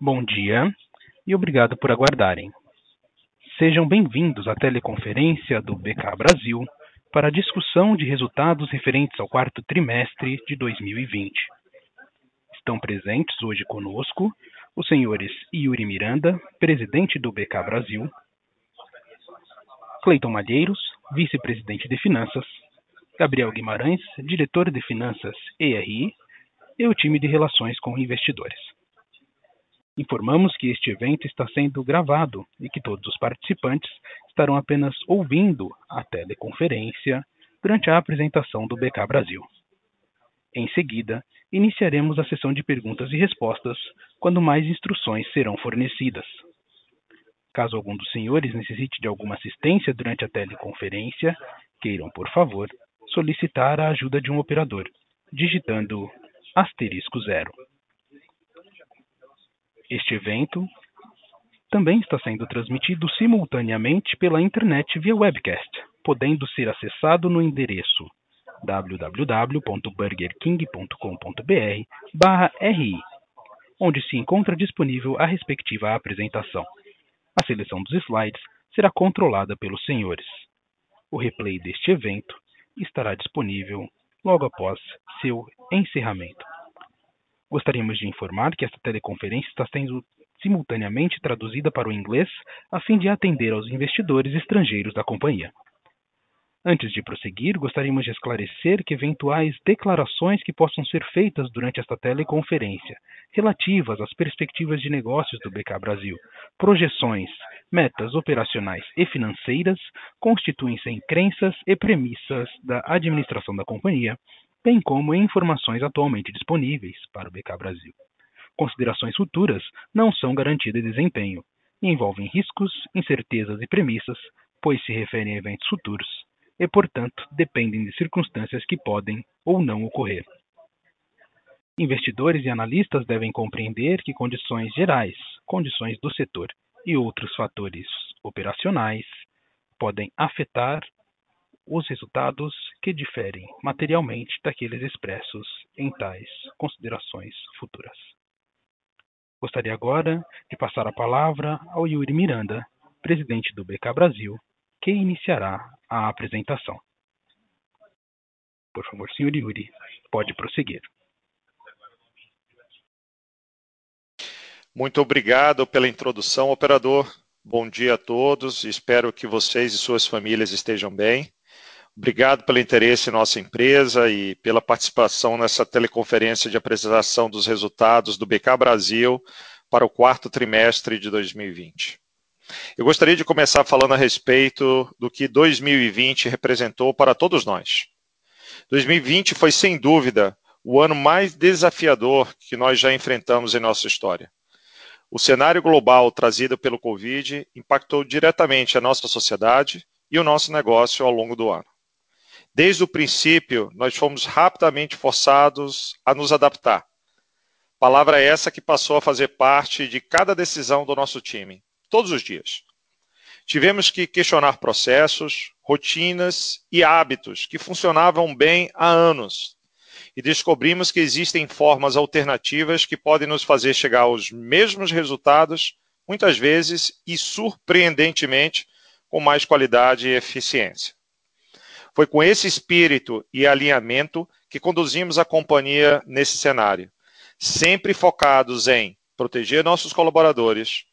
Bom dia e obrigado por aguardarem. Sejam bem-vindos à teleconferência do BK Brasil para a discussão de resultados referentes ao quarto trimestre de 2020. Estão presentes hoje conosco os senhores Yuri Miranda, presidente do BK Brasil, Cleiton Malheiros, vice-presidente de Finanças, Gabriel Guimarães, diretor de Finanças ERI, e o time de Relações com Investidores. Informamos que este evento está sendo gravado e que todos os participantes estarão apenas ouvindo a teleconferência durante a apresentação do BK Brasil. Em seguida, iniciaremos a sessão de perguntas e respostas, quando mais instruções serão fornecidas. Caso algum dos senhores necessite de alguma assistência durante a teleconferência, queiram, por favor, solicitar a ajuda de um operador, digitando asterisco zero. Este evento também está sendo transmitido simultaneamente pela internet via webcast, podendo ser acessado no endereço www.burgerking.com.br/ri, onde se encontra disponível a respectiva apresentação. A seleção dos slides será controlada pelos senhores. O replay deste evento estará disponível logo após seu encerramento. Gostaríamos de informar que esta teleconferência está sendo simultaneamente traduzida para o inglês a fim de atender aos investidores estrangeiros da companhia. Antes de prosseguir, gostaríamos de esclarecer que eventuais declarações que possam ser feitas durante esta teleconferência, relativas às perspectivas de negócios do BK Brasil, projeções, metas operacionais e financeiras, constituem-se em crenças e premissas da administração da companhia, bem como em informações atualmente disponíveis para o BK Brasil. Considerações futuras não são garantia de desempenho e envolvem riscos, incertezas e premissas, pois se referem a eventos futuros e, portanto, dependem de circunstâncias que podem ou não ocorrer. Investidores e analistas devem compreender que condições gerais, condições do setor e outros fatores operacionais podem afetar os resultados que diferem materialmente daqueles expressos em tais considerações futuras. Gostaria agora de passar a palavra ao Yuri Miranda, presidente do BK Brasil, que iniciará a apresentação. Por favor, senhor Yuri, pode prosseguir. Muito obrigado pela introdução, operador. Bom dia a todos. Espero que vocês e suas famílias estejam bem. Obrigado pelo interesse em nossa empresa e pela participação nessa teleconferência de apresentação dos resultados do BK Brasil para o quarto trimestre de 2020. Eu gostaria de começar falando a respeito do que 2020 representou para todos nós. 2020 foi, sem dúvida, o ano mais desafiador que nós já enfrentamos em nossa história. O cenário global trazido pelo Covid impactou diretamente a nossa sociedade e o nosso negócio ao longo do ano. Desde o princípio, nós fomos rapidamente forçados a nos adaptar. Palavra essa que passou a fazer parte de cada decisão do nosso time, todos os dias. Tivemos que questionar processos, rotinas e hábitos que funcionavam bem há anos. E descobrimos que existem formas alternativas que podem nos fazer chegar aos mesmos resultados, muitas vezes e surpreendentemente, com mais qualidade e eficiência. Foi com esse espírito e alinhamento que conduzimos a companhia nesse cenário, sempre focados em proteger nossos colaboradores,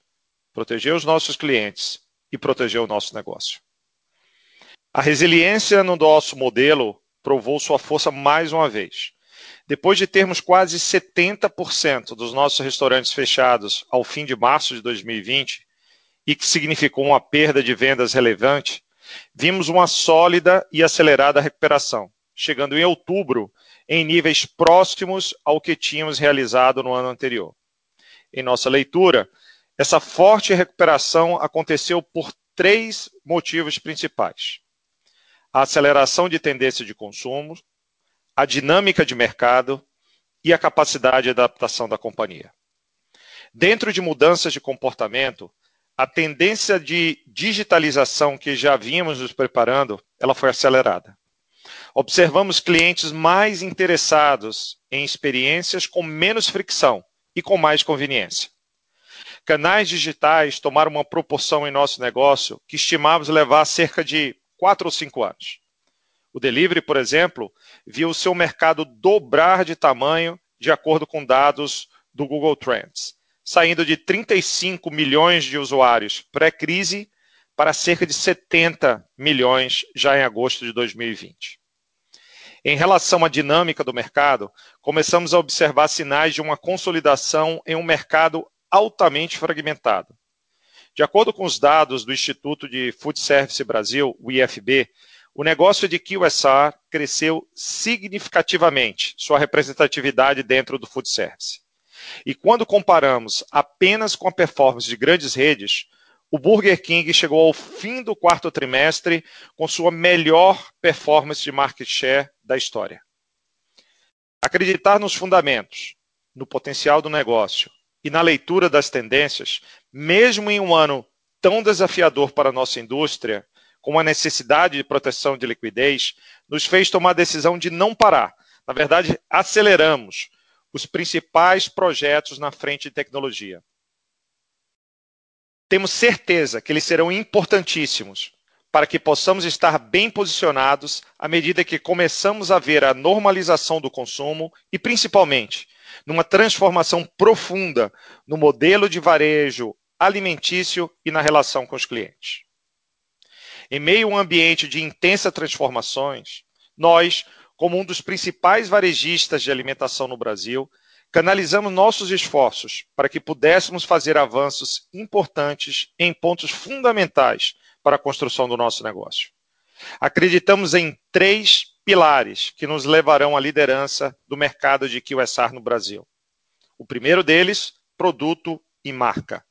proteger os nossos clientes e proteger o nosso negócio. A resiliência no nosso modelo provou sua força mais uma vez. Depois de termos quase 70% dos nossos restaurantes fechados ao fim de março de 2020, e que significou uma perda de vendas relevante, vimos uma sólida e acelerada recuperação, chegando em outubro em níveis próximos ao que tínhamos realizado no ano anterior. Em nossa leitura, essa forte recuperação aconteceu por três motivos principais: a aceleração de tendência de consumo, a dinâmica de mercado e a capacidade de adaptação da companhia. Dentro de mudanças de comportamento, a tendência de digitalização que já vínhamos nos preparando, ela foi acelerada. observamos clientes mais interessados em experiências com menos fricção e com mais conveniência. Canais digitais tomaram uma proporção em nosso negócio que estimávamos levar cerca de 4 ou 5 anos. O delivery, por exemplo, viu o seu mercado dobrar de tamanho de acordo com dados do Google Trends, saindo de 35 milhões de usuários pré-crise para cerca de 70 milhões já em agosto de 2020. Em relação à dinâmica do mercado, começamos a observar sinais de uma consolidação em um mercado altamente fragmentado. De acordo com os dados do Instituto de Food Service Brasil, o IFB, o negócio de QSR cresceu significativamente sua representatividade dentro do food service. E quando comparamos apenas com a performance de grandes redes, o Burger King chegou ao fim do quarto trimestre com sua melhor performance de market share da história. Acreditar nos fundamentos, no potencial do negócio e na leitura das tendências, mesmo em um ano tão desafiador para a nossa indústria, com a necessidade de proteção de liquidez, nos fez tomar a decisão de não parar. Na verdade, aceleramos os principais projetos na frente de tecnologia temos certeza que eles serão importantíssimos para que possamos estar bem posicionados à medida que começamos a ver a normalização do consumo e, principalmente, numa transformação profunda no modelo de varejo alimentício e na relação com os clientes. Em meio a um ambiente de intensas transformações, nós, como um dos principais varejistas de alimentação no Brasil, canalizamos nossos esforços para que pudéssemos fazer avanços importantes em pontos fundamentais para a construção do nosso negócio. Acreditamos em três pilares que nos levarão à liderança do mercado de QSR no Brasil. O primeiro deles, produto e marca.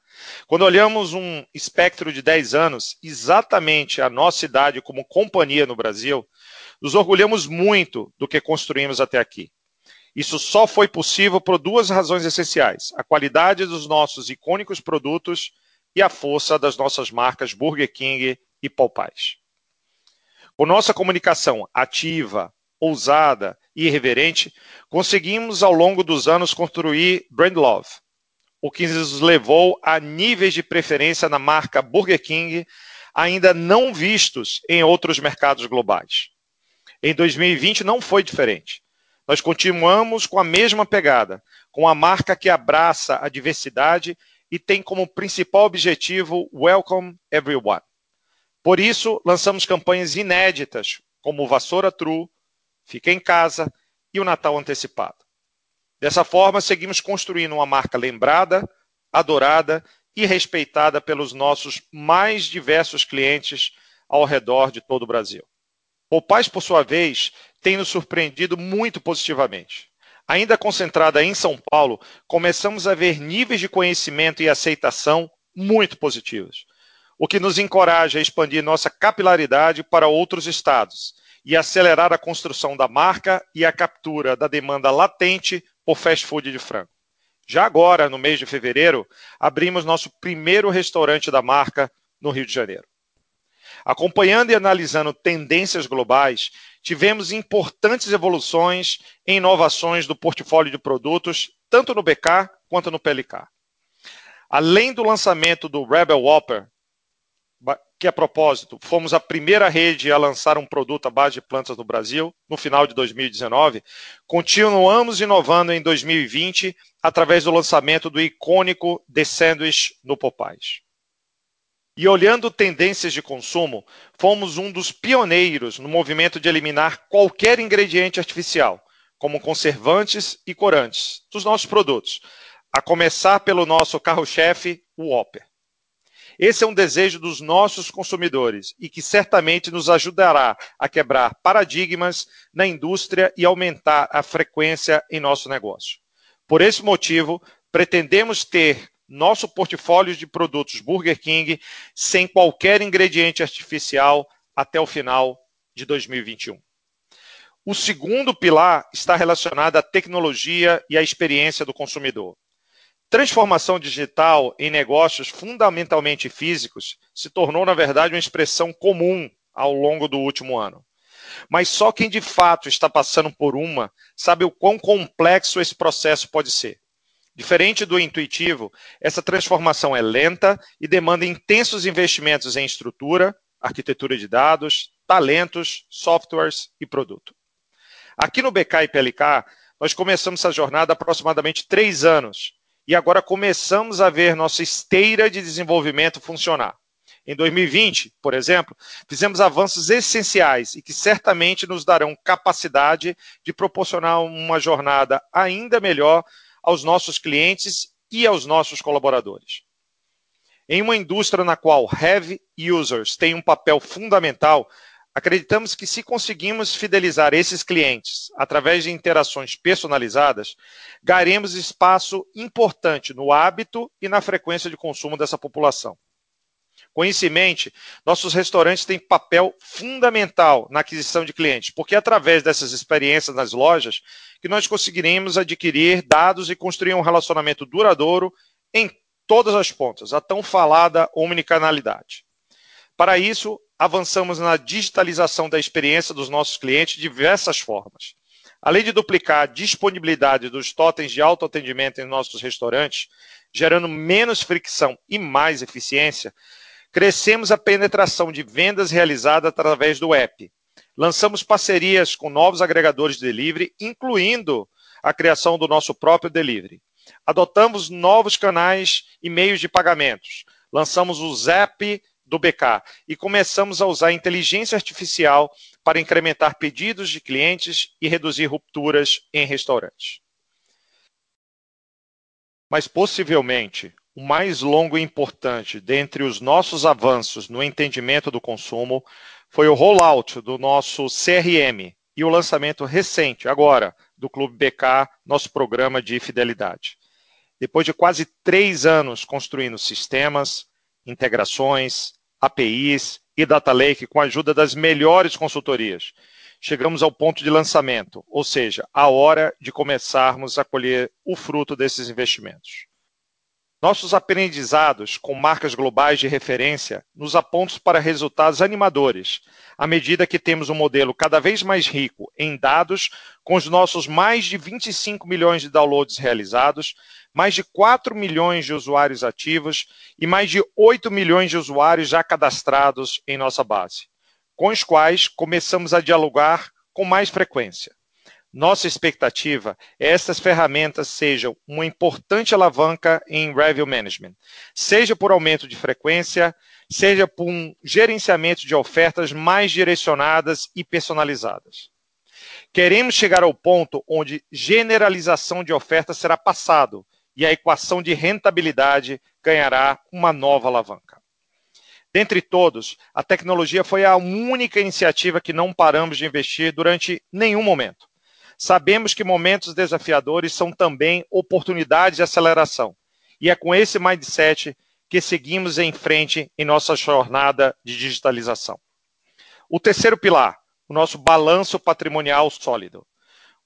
Quando olhamos um espectro de 10 anos, exatamente a nossa idade como companhia no Brasil, nos orgulhamos muito do que construímos até aqui. Isso só foi possível por duas razões essenciais: a qualidade dos nossos icônicos produtos e a força das nossas marcas Burger King e Popeyes. Com nossa comunicação ativa, ousada e irreverente, conseguimos ao longo dos anos construir brand love, o que nos levou a níveis de preferência na marca Burger King ainda não vistos em outros mercados globais. Em 2020 não foi diferente. Nós continuamos com a mesma pegada, com a marca que abraça a diversidade e tem como principal objetivo Welcome Everyone. Por isso, lançamos campanhas inéditas, como o Vassoura True, Fica em Casa e o Natal Antecipado. Dessa forma, seguimos construindo uma marca lembrada, adorada e respeitada pelos nossos mais diversos clientes ao redor de todo o Brasil. O Paz, por sua vez, tem nos surpreendido muito positivamente. Ainda concentrada em São Paulo, começamos a ver níveis de conhecimento e aceitação muito positivos, o que nos encoraja a expandir nossa capilaridade para outros estados e acelerar a construção da marca e a captura da demanda latente por fast food de frango. Já agora, no mês de fevereiro, abrimos nosso primeiro restaurante da marca no Rio de Janeiro. Acompanhando e analisando tendências globais, tivemos importantes evoluções em inovações do portfólio de produtos, tanto no BK quanto no PLK. Além do lançamento do Rebel Whopper, que a propósito, fomos a primeira rede a lançar um produto à base de plantas no Brasil, no final de 2019, continuamos inovando em 2020 através do lançamento do icônico The Sandwich no Popeyes. E olhando tendências de consumo, fomos um dos pioneiros no movimento de eliminar qualquer ingrediente artificial, como conservantes e corantes, dos nossos produtos, a começar pelo nosso carro-chefe, o Whopper. Esse é um desejo dos nossos consumidores e que certamente nos ajudará a quebrar paradigmas na indústria e aumentar a frequência em nosso negócio. Por esse motivo, pretendemos ter nosso portfólio de produtos Burger King sem qualquer ingrediente artificial até o final de 2021. O segundo pilar está relacionado à tecnologia e à experiência do consumidor. Transformação digital em negócios fundamentalmente físicos se tornou, na verdade, uma expressão comum ao longo do último ano. mas só quem de fato está passando por uma sabe o quão complexo esse processo pode ser. Diferente do intuitivo, essa transformação é lenta e demanda intensos investimentos em estrutura, arquitetura de dados, talentos, softwares e produto. Aqui no BK e PLK, nós começamos essa jornada há aproximadamente três anos e agora começamos a ver nossa esteira de desenvolvimento funcionar. Em 2020, por exemplo, fizemos avanços essenciais e que certamente nos darão capacidade de proporcionar uma jornada ainda melhor aos nossos clientes e aos nossos colaboradores. Em uma indústria na qual heavy users têm um papel fundamental, acreditamos que se conseguimos fidelizar esses clientes através de interações personalizadas, ganharemos espaço importante no hábito e na frequência de consumo dessa população. Com isso em mente, nossos restaurantes têm papel fundamental na aquisição de clientes, porque é através dessas experiências nas lojas que nós conseguiremos adquirir dados e construir um relacionamento duradouro em todas as pontas, a tão falada omnicanalidade. Para isso, avançamos na digitalização da experiência dos nossos clientes de diversas formas. Além de duplicar a disponibilidade dos totens de autoatendimento em nossos restaurantes, gerando menos fricção e mais eficiência, Crescemos a penetração de vendas realizada através do app. Lançamos parcerias com novos agregadores de delivery, incluindo a criação do nosso próprio delivery. Adotamos novos canais e meios de pagamentos. Lançamos o Zap do BK e começamos a usar inteligência artificial para incrementar pedidos de clientes e reduzir rupturas em restaurantes. Mas possivelmente o mais longo e importante dentre os nossos avanços no entendimento do consumo foi o rollout do nosso CRM e o lançamento recente, agora, do Clube BK, nosso programa de fidelidade. Depois de quase três anos construindo sistemas, integrações, APIs e Data Lake com a ajuda das melhores consultorias, chegamos ao ponto de lançamento, ou seja, a hora de começarmos a colher o fruto desses investimentos. Nossos aprendizados com marcas globais de referência nos apontam para resultados animadores, à medida que temos um modelo cada vez mais rico em dados, com os nossos mais de 25 milhões de downloads realizados, mais de 4 milhões de usuários ativos e mais de 8 milhões de usuários já cadastrados em nossa base, com os quais começamos a dialogar com mais frequência. Nossa expectativa é essas ferramentas sejam uma importante alavanca em revenue management, seja por aumento de frequência, seja por um gerenciamento de ofertas mais direcionadas e personalizadas. Queremos chegar ao ponto onde generalização de ofertas será passado e a equação de rentabilidade ganhará uma nova alavanca. Dentre todos, a tecnologia foi a única iniciativa que não paramos de investir durante nenhum momento. Sabemos que momentos desafiadores são também oportunidades de aceleração. E é com esse mindset que seguimos em frente em nossa jornada de digitalização. O terceiro pilar, o nosso balanço patrimonial sólido.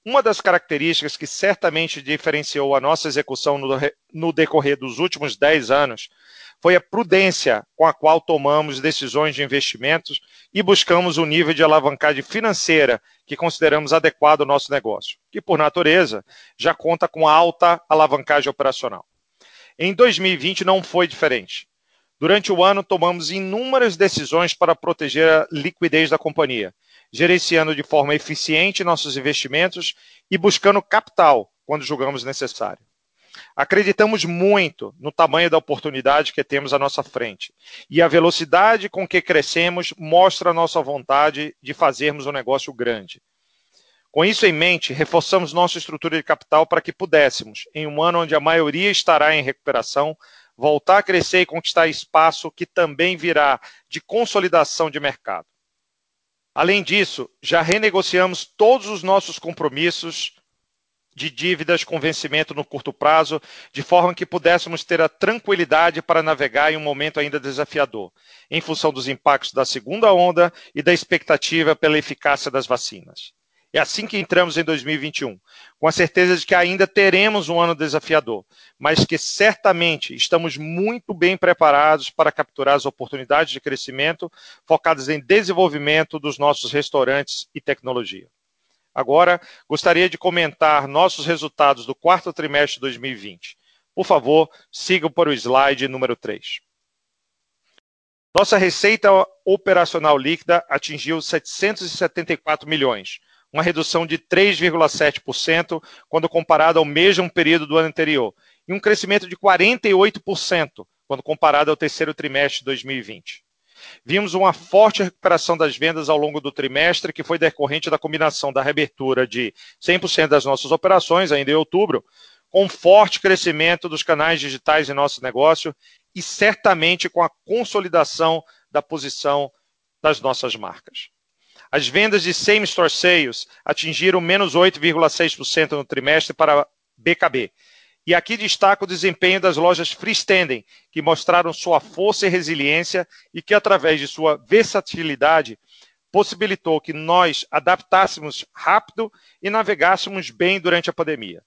Uma das características que certamente diferenciou a nossa execução no, no decorrer dos últimos 10 anos foi a prudência com a qual tomamos decisões de investimentos e buscamos o um nível de alavancagem financeira que consideramos adequado ao nosso negócio, que por natureza já conta com alta alavancagem operacional. Em 2020 não foi diferente. Durante o ano, tomamos inúmeras decisões para proteger a liquidez da companhia, gerenciando de forma eficiente nossos investimentos e buscando capital quando julgamos necessário. Acreditamos muito no tamanho da oportunidade que temos à nossa frente. E a velocidade com que crescemos mostra a nossa vontade de fazermos um negócio grande. Com isso em mente, reforçamos nossa estrutura de capital para que pudéssemos, em um ano onde a maioria estará em recuperação, voltar a crescer e conquistar espaço que também virá de consolidação de mercado. Além disso, já renegociamos todos os nossos compromissos de dívidas com vencimento no curto prazo, de forma que pudéssemos ter a tranquilidade para navegar em um momento ainda desafiador, em função dos impactos da segunda onda e da expectativa pela eficácia das vacinas. É assim que entramos em 2021, com a certeza de que ainda teremos um ano desafiador, mas que certamente estamos muito bem preparados para capturar as oportunidades de crescimento focadas em desenvolvimento dos nossos restaurantes e tecnologia. Agora, gostaria de comentar nossos resultados do quarto trimestre de 2020. Por favor, sigam para o slide número 3. Nossa receita operacional líquida atingiu 774 milhões, uma redução de 3,7% quando comparado ao mesmo período do ano anterior, e um crescimento de 48% quando comparado ao terceiro trimestre de 2020. Vimos uma forte recuperação das vendas ao longo do trimestre, que foi decorrente da combinação da reabertura de 100% das nossas operações, ainda em outubro, com forte crescimento dos canais digitais em nosso negócio e certamente com a consolidação da posição das nossas marcas. As vendas de same-store sales atingiram menos 8,6% no trimestre para BKB. E aqui destaco o desempenho das lojas freestanding, que mostraram sua força e resiliência e que, através de sua versatilidade, possibilitou que nós adaptássemos rápido e navegássemos bem durante a pandemia.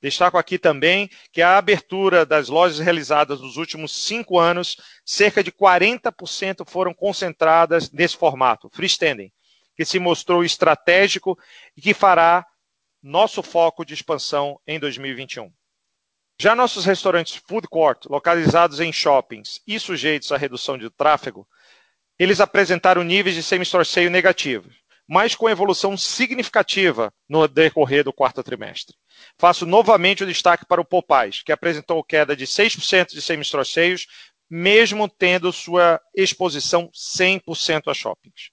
Destaco aqui também que a abertura das lojas realizadas nos últimos cinco anos, cerca de 40% foram concentradas nesse formato, freestanding, que se mostrou estratégico e que fará nosso foco de expansão em 2021. Já nossos restaurantes food court, localizados em shoppings e sujeitos à redução de tráfego, eles apresentaram níveis de same-store sale negativos, mas com evolução significativa no decorrer do quarto trimestre. Faço novamente o destaque para o Popais, que apresentou queda de 6% de same-store sales, mesmo tendo sua exposição 100% a shoppings.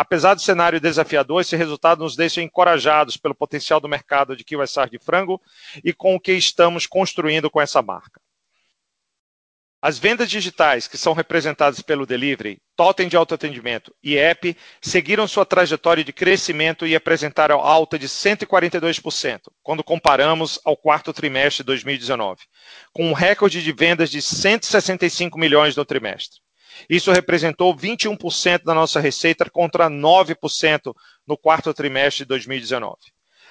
Apesar do cenário desafiador, esse resultado nos deixa encorajados pelo potencial do mercado de QSR de frango e com o que estamos construindo com essa marca. As vendas digitais, que são representadas pelo Delivery, Totem de autoatendimento e App, seguiram sua trajetória de crescimento e apresentaram alta de 142%, quando comparamos ao quarto trimestre de 2019, com um recorde de vendas de 165 milhões no trimestre. Isso representou 21% da nossa receita contra 9% no quarto trimestre de 2019.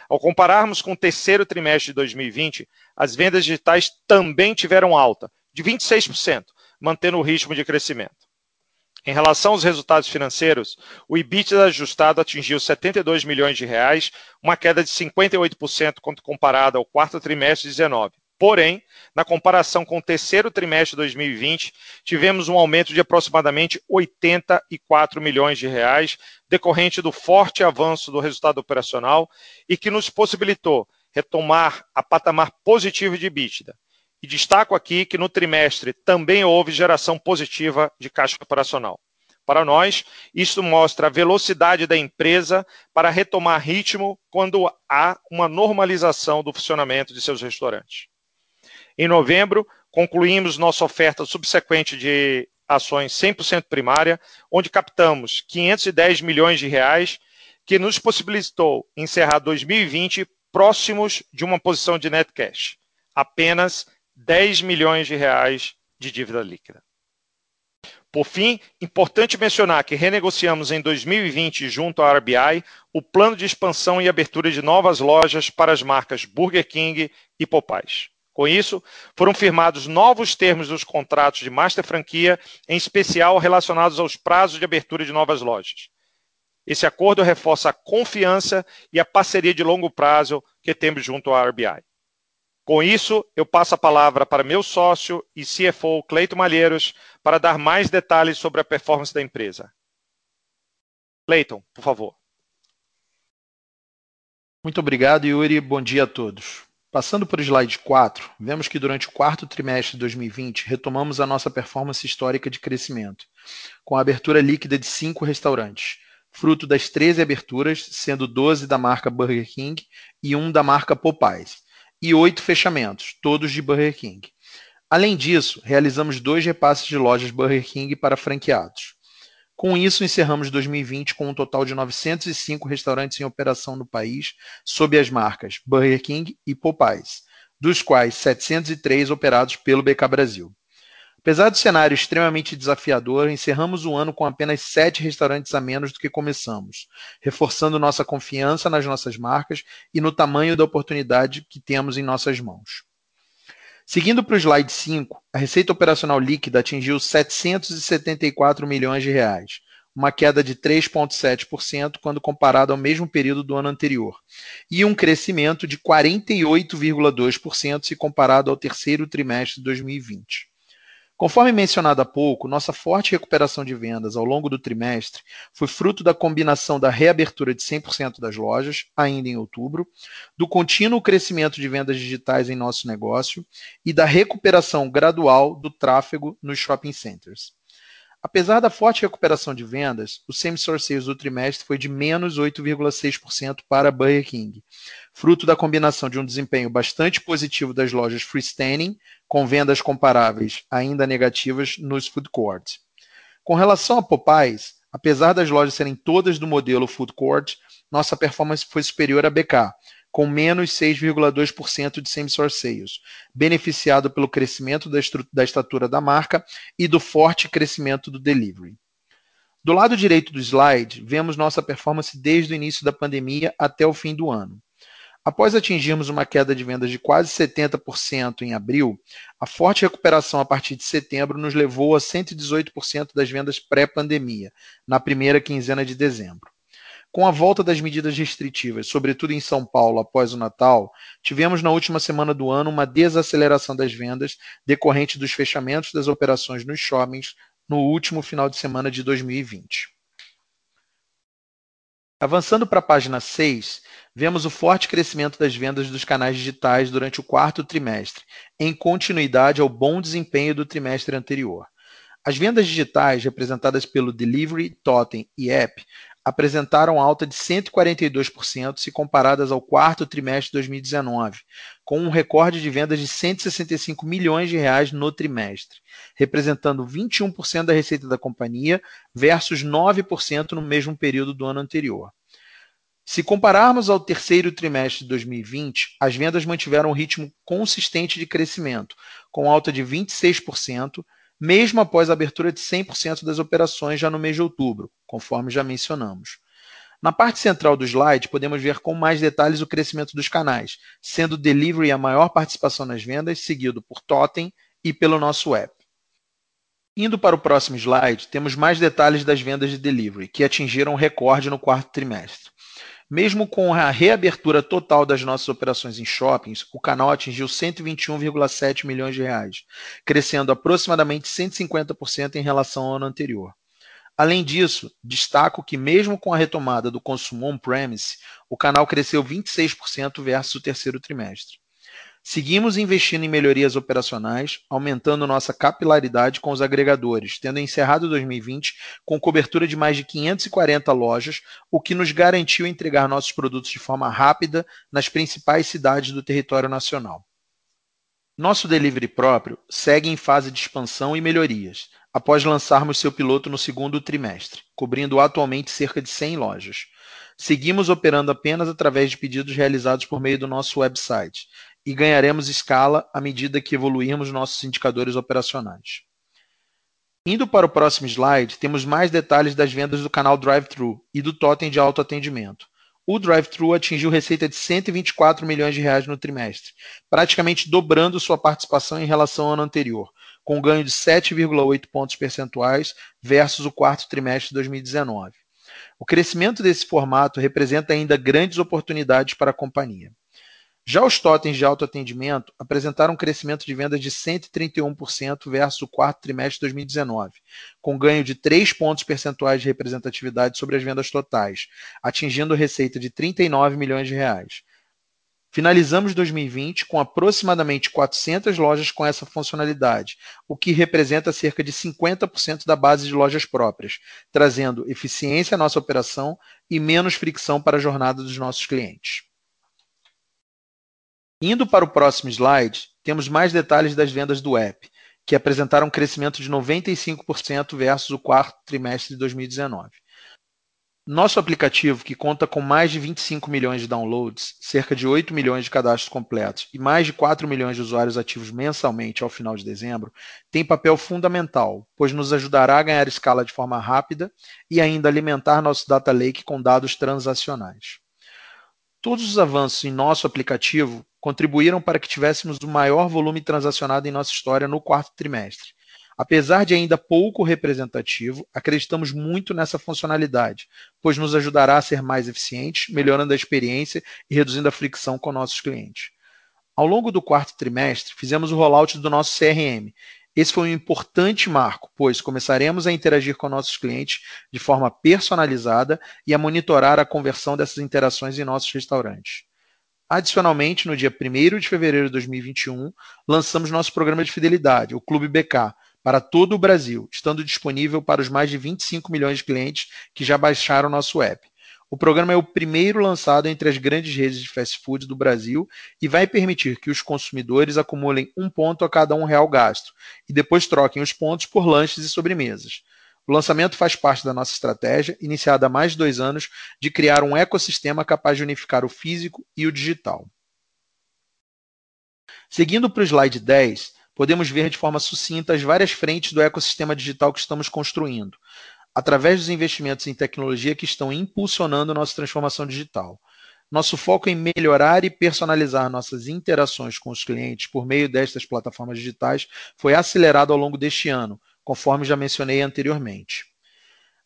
Ao compararmos com o terceiro trimestre de 2020, as vendas digitais também tiveram alta, de 26%, mantendo o ritmo de crescimento. Em relação aos resultados financeiros, o EBITDA ajustado atingiu 72 milhões de reais, uma queda de 58% quando comparado ao quarto trimestre de 2019. Porém, na comparação com o terceiro trimestre de 2020, tivemos um aumento de aproximadamente 84 milhões de reais, decorrente do forte avanço do resultado operacional e que nos possibilitou retomar a patamar positivo de EBITDA. E destaco aqui que no trimestre também houve geração positiva de caixa operacional. Para nós, isso mostra a velocidade da empresa para retomar ritmo quando há uma normalização do funcionamento de seus restaurantes. Em novembro, concluímos nossa oferta subsequente de ações 100% primária, onde captamos 510 milhões de reais, que nos possibilitou encerrar 2020 próximos de uma posição de net cash. Apenas 10 milhões de reais de dívida líquida. Por fim, importante mencionar que renegociamos em 2020, junto à RBI, o plano de expansão e abertura de novas lojas para as marcas Burger King e Popeyes. Com isso, foram firmados novos termos dos contratos de master franquia, em especial relacionados aos prazos de abertura de novas lojas. Esse acordo reforça a confiança e a parceria de longo prazo que temos junto à RBI. Com isso, eu passo a palavra para meu sócio e CFO, Cleito Malheiros, para dar mais detalhes sobre a performance da empresa. Cleiton, por favor. Muito obrigado, Yuri. Bom dia a todos. Passando para o slide 4, vemos que durante o quarto trimestre de 2020 retomamos a nossa performance histórica de crescimento, com a abertura líquida de cinco restaurantes, fruto das 13 aberturas, sendo 12 da marca Burger King e um da marca Popeyes e oito fechamentos, todos de Burger King. Além disso, realizamos dois repasses de lojas Burger King para franqueados. Com isso, encerramos 2020 com um total de 905 restaurantes em operação no país, sob as marcas Burger King e Popeyes, dos quais 703 operados pelo BK Brasil. Apesar do cenário extremamente desafiador, encerramos o ano com apenas sete restaurantes a menos do que começamos, reforçando nossa confiança nas nossas marcas e no tamanho da oportunidade que temos em nossas mãos. Seguindo para o slide 5, a receita operacional líquida atingiu 774 milhões de reais, uma queda de 3,7% quando comparado ao mesmo período do ano anterior, e um crescimento de 48,2% se comparado ao terceiro trimestre de 2020. Conforme mencionado há pouco, nossa forte recuperação de vendas ao longo do trimestre foi fruto da combinação da reabertura de 100% das lojas, ainda em outubro, do contínuo crescimento de vendas digitais em nosso negócio e da recuperação gradual do tráfego nos shopping centers. Apesar da forte recuperação de vendas, o same-store sales do trimestre foi de menos 8,6% para Burger King, fruto da combinação de um desempenho bastante positivo das lojas freestanding, com vendas comparáveis ainda negativas nos food courts. Com relação a Popeyes, apesar das lojas serem todas do modelo food court, nossa performance foi superior a BK, com menos 6,2% de same-store sales, beneficiado pelo crescimento da, da estatura da marca e do forte crescimento do delivery. Do lado direito do slide, vemos nossa performance desde o início da pandemia até o fim do ano. Após atingirmos uma queda de vendas de quase 70% em abril, a forte recuperação a partir de setembro nos levou a 118% das vendas pré-pandemia, na primeira quinzena de dezembro. Com a volta das medidas restritivas, sobretudo em São Paulo após o Natal, tivemos na última semana do ano uma desaceleração das vendas decorrente dos fechamentos das operações nos shoppings no último final de semana de 2020. Avançando para a página 6, vemos o forte crescimento das vendas dos canais digitais durante o quarto trimestre, em continuidade ao bom desempenho do trimestre anterior. As vendas digitais, representadas pelo Delivery, Totem e App, apresentaram alta de 142% se comparadas ao quarto trimestre de 2019, com um recorde de vendas de 165 milhões de reais no trimestre, representando 21% da receita da companhia versus 9% no mesmo período do ano anterior. Se compararmos ao terceiro trimestre de 2020, as vendas mantiveram um ritmo consistente de crescimento, com alta de 26%, mesmo após a abertura de 100% das operações já no mês de outubro, conforme já mencionamos. Na parte central do slide, podemos ver com mais detalhes o crescimento dos canais, sendo delivery a maior participação nas vendas, seguido por Totem e pelo nosso app. Indo para o próximo slide, temos mais detalhes das vendas de delivery, que atingiram um recorde no quarto trimestre. Mesmo com a reabertura total das nossas operações em shoppings, o canal atingiu 121,7 milhões de reais, crescendo aproximadamente 150% em relação ao ano anterior. Além disso, destaco que, mesmo com a retomada do consumo on-premise, o canal cresceu 26% versus o terceiro trimestre. Seguimos investindo em melhorias operacionais, aumentando nossa capilaridade com os agregadores, tendo encerrado 2020 com cobertura de mais de 540 lojas, o que nos garantiu entregar nossos produtos de forma rápida nas principais cidades do território nacional. Nosso delivery próprio segue em fase de expansão e melhorias, após lançarmos seu piloto no segundo trimestre, cobrindo atualmente cerca de 100 lojas. Seguimos operando apenas através de pedidos realizados por meio do nosso website, e ganharemos escala à medida que evoluirmos nossos indicadores operacionais. Indo para o próximo slide, temos mais detalhes das vendas do canal Drive-Thru e do totem de autoatendimento. O Drive-Thru atingiu receita de 124 milhões de reais no trimestre, praticamente dobrando sua participação em relação ao ano anterior, com ganho de 7,8 pontos percentuais versus o quarto trimestre de 2019. O crescimento desse formato representa ainda grandes oportunidades para a companhia. Já os totens de autoatendimento apresentaram um crescimento de vendas de 131% versus o quarto trimestre de 2019, com ganho de 3 pontos percentuais de representatividade sobre as vendas totais, atingindo receita de 39 milhões de reais. Finalizamos 2020 com aproximadamente 400 lojas com essa funcionalidade, o que representa cerca de 50% da base de lojas próprias, trazendo eficiência à nossa operação e menos fricção para a jornada dos nossos clientes. Indo para o próximo slide, temos mais detalhes das vendas do app, que apresentaram um crescimento de 95% versus o quarto trimestre de 2019. Nosso aplicativo, que conta com mais de 25 milhões de downloads, cerca de 8 milhões de cadastros completos e mais de 4 milhões de usuários ativos mensalmente ao final de dezembro, tem papel fundamental, pois nos ajudará a ganhar escala de forma rápida e ainda alimentar nosso data lake com dados transacionais. Todos os avanços em nosso aplicativo contribuíram para que tivéssemos o maior volume transacionado em nossa história no quarto trimestre Apesar de ainda pouco representativo, acreditamos muito nessa funcionalidade, pois nos ajudará a ser mais eficientes, melhorando a experiência e reduzindo a fricção com nossos clientes. Ao longo do quarto trimestre, fizemos o rollout do nosso CRM. Esse foi um importante marco, pois começaremos a interagir com nossos clientes de forma personalizada e a monitorar a conversão dessas interações em nossos restaurantes. Adicionalmente, no dia 1 de fevereiro de 2021, lançamos nosso programa de fidelidade, o Clube BK, para todo o Brasil, estando disponível para os mais de 25 milhões de clientes que já baixaram nosso app. O programa é o primeiro lançado entre as grandes redes de fast food do Brasil e vai permitir que os consumidores acumulem um ponto a cada um real gasto e depois troquem os pontos por lanches e sobremesas. O lançamento faz parte da nossa estratégia, iniciada há mais de dois anos, de criar um ecossistema capaz de unificar o físico e o digital. Seguindo para o slide 10, podemos ver de forma sucinta as várias frentes do ecossistema digital que estamos construindo, através dos investimentos em tecnologia que estão impulsionando nossa transformação digital. Nosso foco em melhorar e personalizar nossas interações com os clientes por meio destas plataformas digitais foi acelerado ao longo deste ano, conforme já mencionei anteriormente.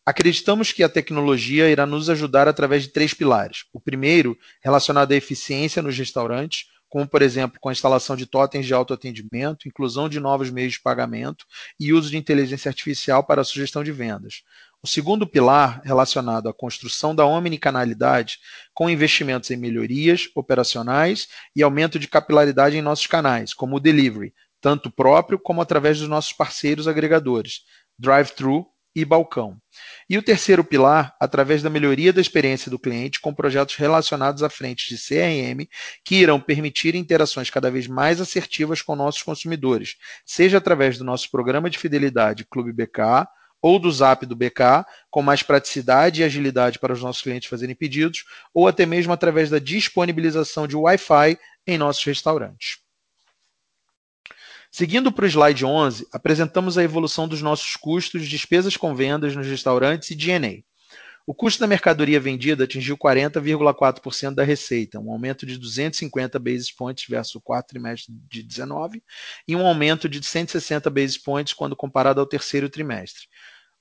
Acreditamos que a tecnologia irá nos ajudar através de três pilares. O primeiro, relacionado à eficiência nos restaurantes, como, por exemplo, com a instalação de totens de autoatendimento, inclusão de novos meios de pagamento e uso de inteligência artificial para a sugestão de vendas. O segundo pilar, relacionado à construção da omnicanalidade, com investimentos em melhorias operacionais e aumento de capilaridade em nossos canais, como o delivery, tanto próprio como através dos nossos parceiros agregadores, drive-thru e balcão. E o terceiro pilar, através da melhoria da experiência do cliente com projetos relacionados à frente de CRM, que irão permitir interações cada vez mais assertivas com nossos consumidores, seja através do nosso programa de fidelidade Clube BK ou do Zap do BK, com mais praticidade e agilidade para os nossos clientes fazerem pedidos, ou até mesmo através da disponibilização de Wi-Fi em nossos restaurantes. Seguindo para o slide 11, apresentamos a evolução dos nossos custos, despesas com vendas nos restaurantes e DNA. O custo da mercadoria vendida atingiu 40,4% da receita, um aumento de 250 basis points versus o quarto trimestre de 19 e um aumento de 160 basis points quando comparado ao terceiro trimestre.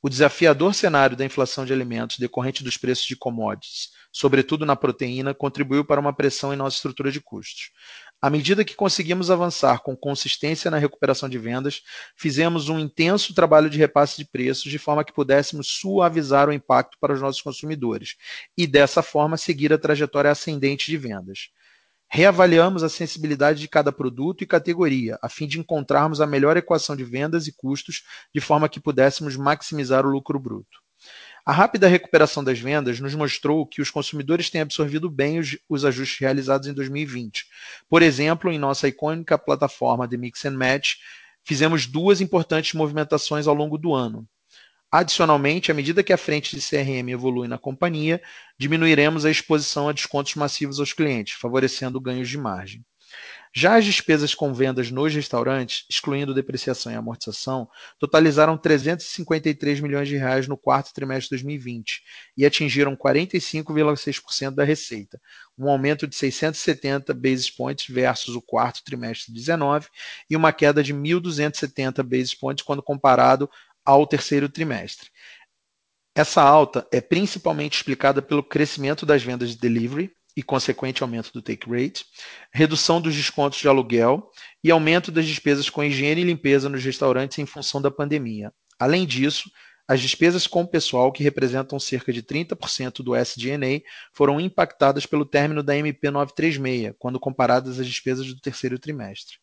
O desafiador cenário da inflação de alimentos decorrente dos preços de commodities, sobretudo na proteína, contribuiu para uma pressão em nossa estrutura de custos. À medida que conseguimos avançar com consistência na recuperação de vendas, fizemos um intenso trabalho de repasse de preços de forma que pudéssemos suavizar o impacto para os nossos consumidores e, dessa forma, seguir a trajetória ascendente de vendas. Reavaliamos a sensibilidade de cada produto e categoria, a fim de encontrarmos a melhor equação de vendas e custos de forma que pudéssemos maximizar o lucro bruto. A rápida recuperação das vendas nos mostrou que os consumidores têm absorvido bem os, os, ajustes realizados em 2020. Por exemplo, em nossa icônica plataforma de Mix and Match, fizemos duas importantes movimentações ao longo do ano. Adicionalmente, à medida que a frente de CRM evolui na companhia, diminuiremos a exposição a descontos massivos aos clientes, favorecendo ganhos de margem. Já as despesas com vendas nos restaurantes, excluindo depreciação e amortização, totalizaram 353 milhões de reais no quarto trimestre de 2020 e atingiram 45,6% da receita, um aumento de 670 basis points versus o quarto trimestre de 19 e uma queda de 1.270 basis points quando comparado ao terceiro trimestre. Essa alta é principalmente explicada pelo crescimento das vendas de delivery, e consequente aumento do take rate, redução dos descontos de aluguel e aumento das despesas com higiene e limpeza nos restaurantes em função da pandemia. Além disso, as despesas com pessoal, que representam cerca de 30% do SG&A, foram impactadas pelo término da MP 936, quando comparadas às despesas do terceiro trimestre.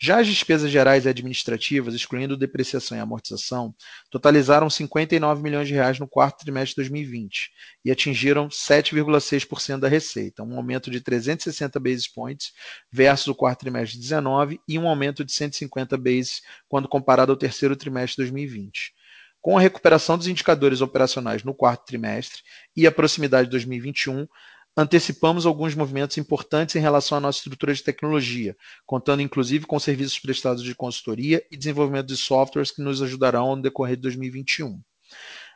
Já as despesas gerais e administrativas, excluindo depreciação e amortização, totalizaram 59 milhões de reais no quarto trimestre de 2020 e atingiram 7,6% da receita, um aumento de 360 basis points versus o quarto trimestre de 19 e um aumento de 150 basis quando comparado ao terceiro trimestre de 2020. Com a recuperação dos indicadores operacionais no quarto trimestre e a proximidade de 2021, antecipamos alguns movimentos importantes em relação à nossa estrutura de tecnologia, contando inclusive com serviços prestados de consultoria e desenvolvimento de softwares que nos ajudarão no decorrer de 2021.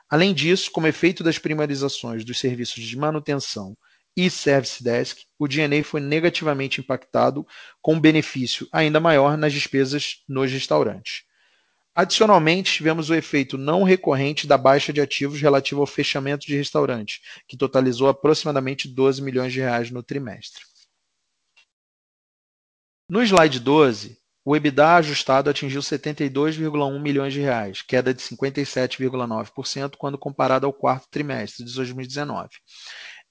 Além disso, como efeito das primarizações dos serviços de manutenção e Service Desk, o DNA foi negativamente impactado, com benefício ainda maior nas despesas nos restaurantes. Adicionalmente, tivemos o efeito não recorrente da baixa de ativos relativo ao fechamento de restaurantes, que totalizou aproximadamente 12 milhões de reais no trimestre. No slide 12, o EBITDA ajustado atingiu 72,1 milhões de reais, queda de 57,9% quando comparado ao quarto trimestre de 2019.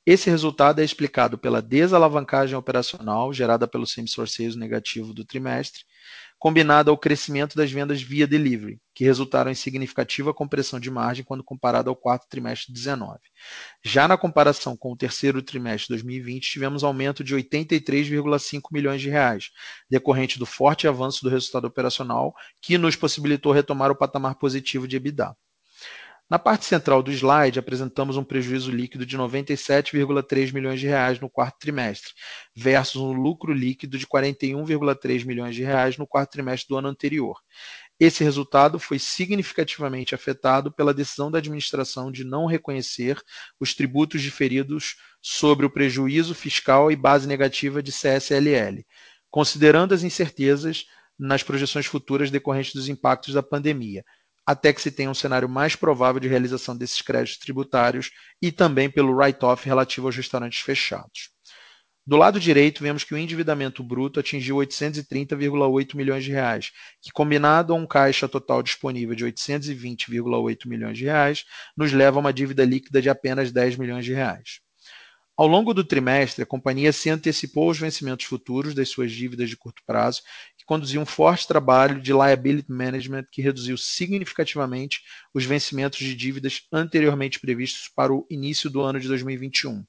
Esse resultado é explicado pela desalavancagem operacional gerada pelo sales negativo do trimestre, combinado ao crescimento das vendas via delivery, que resultaram em significativa compressão de margem quando comparado ao quarto trimestre de 2019. Já na comparação com o terceiro trimestre de 2020, tivemos aumento de 83,5 milhões de reais, decorrente do forte avanço do resultado operacional, que nos possibilitou retomar o patamar positivo de EBITDA. Na parte central do slide, apresentamos um prejuízo líquido de 97,3 milhões de reais no quarto trimestre, versus um lucro líquido de 41,3 milhões de reais no quarto trimestre do ano anterior. Esse resultado foi significativamente afetado pela decisão da administração de não reconhecer os tributos diferidos sobre o prejuízo fiscal e base negativa de CSLL, considerando as incertezas nas projeções futuras decorrentes dos impactos da pandemia, até que se tenha um cenário mais provável de realização desses créditos tributários e também pelo write-off relativo aos restaurantes fechados. Do lado direito, vemos que o endividamento bruto atingiu 830,8 milhões de reais, que combinado a um caixa total disponível de 820,8 milhões de reais, nos leva a uma dívida líquida de apenas 10 milhões de reais. Ao longo do trimestre, a companhia se antecipou aos vencimentos futuros das suas dívidas de curto prazo, conduziu um forte trabalho de liability management que reduziu significativamente os vencimentos de dívidas anteriormente previstos para o início do ano de 2021.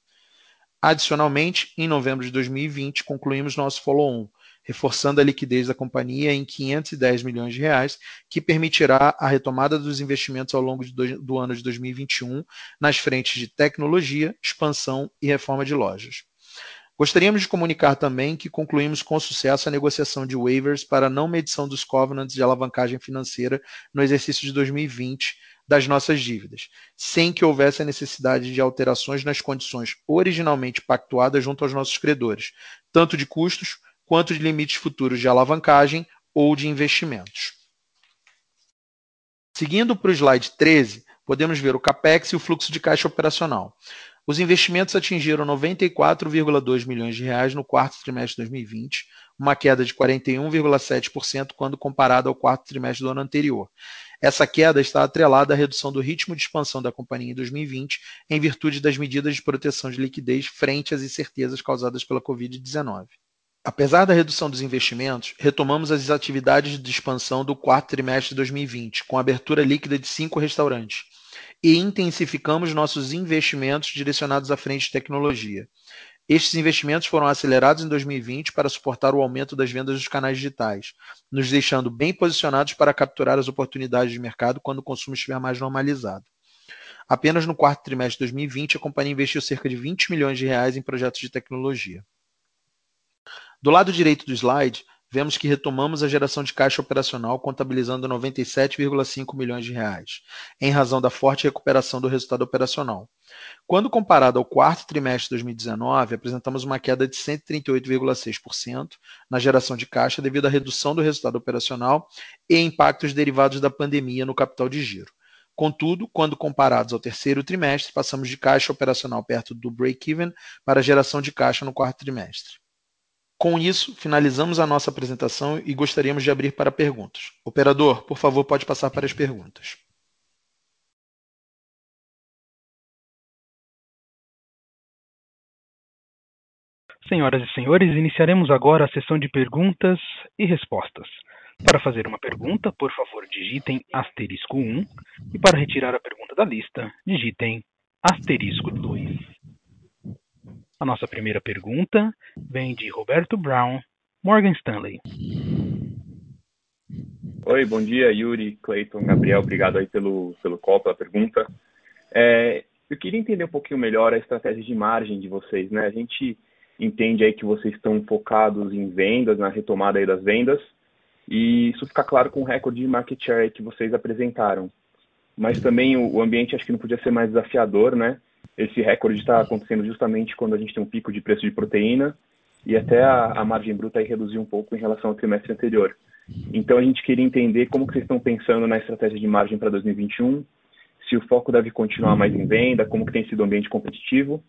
Adicionalmente, em novembro de 2020, concluímos nosso follow-on, reforçando a liquidez da companhia em 510 milhões de reais, que permitirá a retomada dos investimentos ao longo do, ano de 2021 nas frentes de tecnologia, expansão e reforma de lojas. Gostaríamos de comunicar também que concluímos com sucesso a negociação de waivers para não medição dos covenants de alavancagem financeira no exercício de 2020 das nossas dívidas, sem que houvesse a necessidade de alterações nas condições originalmente pactuadas junto aos nossos credores, tanto de custos quanto de limites futuros de alavancagem ou de investimentos. Seguindo para o slide 13, podemos ver o CAPEX e o fluxo de caixa operacional. Os investimentos atingiram 94,2 milhões de reais no quarto trimestre de 2020, uma queda de 41,7% quando comparado ao quarto trimestre do ano anterior. Essa queda está atrelada à redução do ritmo de expansão da companhia em 2020, em virtude das medidas de proteção de liquidez frente às incertezas causadas pela Covid-19. Apesar da redução dos investimentos, retomamos as atividades de expansão do quarto trimestre de 2020, com abertura líquida de cinco restaurantes, e intensificamos nossos investimentos direcionados à frente de tecnologia. Estes investimentos foram acelerados em 2020 para suportar o aumento das vendas dos canais digitais, nos deixando bem posicionados para capturar as oportunidades de mercado quando o consumo estiver mais normalizado. Apenas no quarto trimestre de 2020, a companhia investiu cerca de 20 milhões de reais em projetos de tecnologia. Do lado direito do slide, vemos que retomamos a geração de caixa operacional contabilizando 97,5 milhões de reais, em razão da forte recuperação do resultado operacional. Quando comparado ao quarto trimestre de 2019, apresentamos uma queda de 138,6% na geração de caixa devido à redução do resultado operacional e impactos derivados da pandemia no capital de giro. Contudo, quando comparados ao terceiro trimestre, passamos de caixa operacional perto do break-even para geração de caixa no quarto trimestre. Com isso, finalizamos a nossa apresentação e gostaríamos de abrir para perguntas. Operador, por favor, pode passar para as perguntas. Senhoras e senhores, iniciaremos agora a sessão de perguntas e respostas. Para fazer uma pergunta, por favor, digitem asterisco 1 e para retirar a pergunta da lista, digitem asterisco 2. A nossa primeira pergunta vem de Roberto Brown, Morgan Stanley. Oi, bom dia, Yuri, Cleiton, Gabriel, obrigado aí pelo, pelo call, pela pergunta. É, eu queria entender um pouquinho melhor a estratégia de margem de vocês, né? A gente entende aí que vocês estão focados em vendas, na retomada aí das vendas, e isso fica claro com o recorde de market share que vocês apresentaram. Mas também o ambiente acho que não podia ser mais desafiador, né? Esse recorde está acontecendo justamente quando a gente tem um pico de preço de proteína e até a, a margem bruta aí reduziu um pouco em relação ao trimestre anterior. Então a gente queria entender como que vocês estão pensando na estratégia de margem para 2021, se o foco deve continuar mais em venda, como que tem sido o ambiente competitivo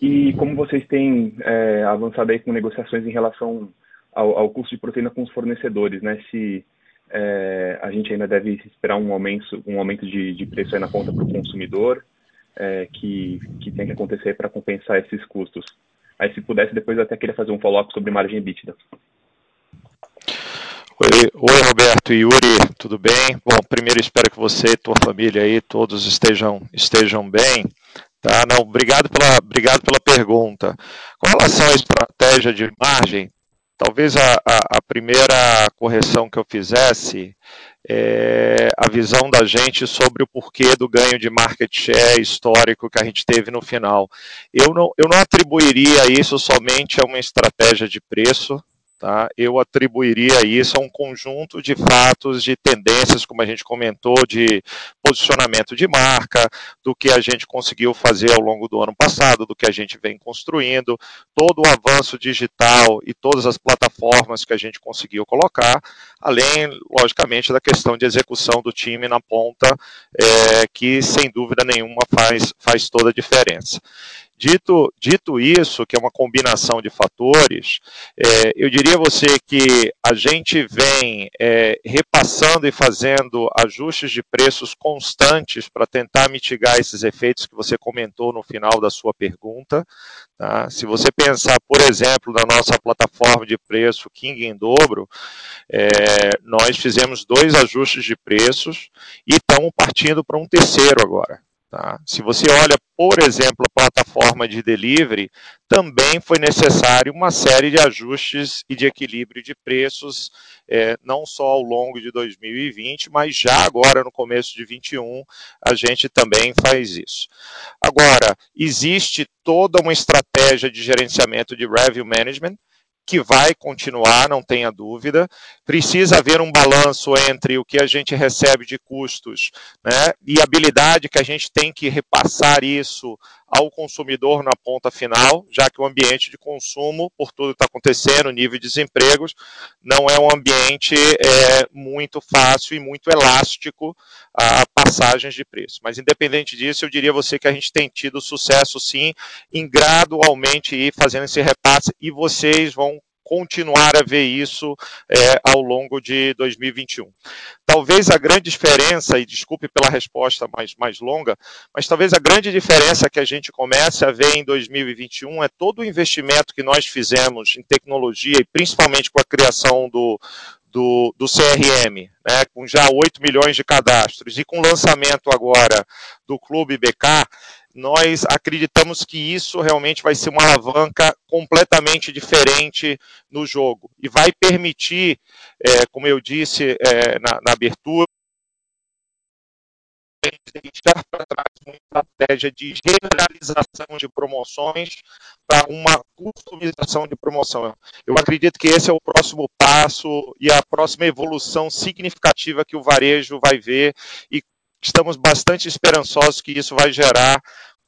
e como vocês têm é, avançado aí com negociações em relação ao, ao, custo de proteína com os fornecedores, né? Se é, a gente ainda deve esperar um aumento, um aumento de, de preço na conta para o consumidor, é, que, que tem que acontecer para compensar esses custos. Aí, se pudesse, depois eu até queria fazer um follow-up sobre margem bítida. Oi, oi, Roberto e Yuri, tudo bem? Bom, primeiro espero que você e tua família aí todos estejam, estejam bem. Tá? Não, obrigado pela, obrigado pela pergunta. Com relação à estratégia de margem, talvez a, a, a primeira correção que eu fizesse é a visão da gente sobre o porquê do ganho de market share histórico que a gente teve no final. Eu não, eu não atribuiria isso somente a uma estratégia de preço, Tá? Eu atribuiria isso a um conjunto de fatos, de tendências, como a gente comentou, de posicionamento de marca, do que a gente conseguiu fazer ao longo do ano passado, do que a gente vem construindo, todo o avanço digital e todas as plataformas que a gente conseguiu colocar, além, logicamente, da questão de execução do time na ponta, é, que sem dúvida nenhuma faz, faz toda a diferença. Dito, dito isso, que é uma combinação de fatores, é, eu diria a você que a gente vem é, repassando e fazendo ajustes de preços constantes para tentar mitigar esses efeitos que você comentou no final da sua pergunta. Tá? Se você pensar, por exemplo, na nossa plataforma de preço King em dobro, é, nós fizemos dois ajustes de preços e estamos partindo para um terceiro agora. Tá? Se você olha, por exemplo, a plataforma de delivery, também foi necessário uma série de ajustes e de equilíbrio de preços, é, não só ao longo de 2020, mas já agora no começo de 2021, a gente também faz isso. Agora, existe toda uma estratégia de gerenciamento de revenue management, que vai continuar, não tenha dúvida. Precisa haver um balanço entre o que a gente recebe de custos né, e a habilidade que a gente tem que repassar isso ao consumidor na ponta final, já que o ambiente de consumo, por tudo que está acontecendo, nível de desempregos, não é um ambiente é, muito fácil e muito elástico a passagens de preço. Mas independente disso, eu diria a você que a gente tem tido sucesso sim em gradualmente ir fazendo esse repasse e vocês vão continuar a ver isso é, ao longo de 2021. Talvez a grande diferença, e desculpe pela resposta mais, mais longa, mas talvez a grande diferença que a gente comece a ver em 2021 é todo o investimento que nós fizemos em tecnologia, e principalmente com a criação do, do, do, CRM, né, com já 8 milhões de cadastros, e com o lançamento agora do Clube BK, nós acreditamos que isso realmente vai ser uma alavanca completamente diferente no jogo e vai permitir, é, como eu disse é, na, na abertura, deixar para trás uma estratégia de generalização de promoções para uma customização de promoção. Eu acredito que esse é o próximo passo e a próxima evolução significativa que o varejo vai ver e estamos bastante esperançosos que isso vai gerar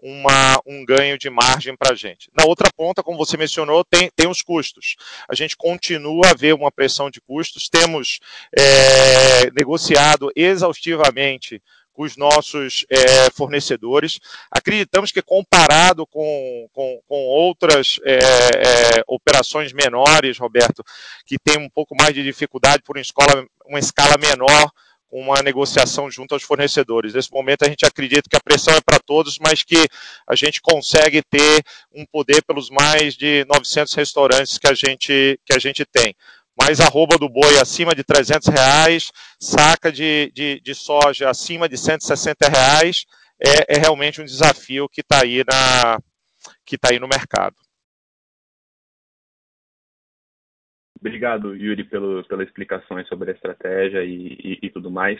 uma, um ganho de margem para a gente. Na outra ponta, como você mencionou, tem, tem os custos. A gente continua a ver uma pressão de custos, temos é, negociado exaustivamente com os nossos é, fornecedores. Acreditamos que, comparado com, com, com outras é, é, operações menores, Roberto, que tem um pouco mais de dificuldade por uma escala, uma escala menor, uma negociação junto aos fornecedores. Nesse momento a gente acredita que a pressão é para todos, mas que a gente consegue ter um poder pelos mais de 900 restaurantes que a gente, que a gente tem. Mais arroba do boi acima de 300 reais, saca de, de, de soja acima de 160 reais, é, é realmente um desafio que está aí, na, que tá aí no mercado. Obrigado, Yuri, pelo, pela explicações sobre a estratégia e, e, e tudo mais.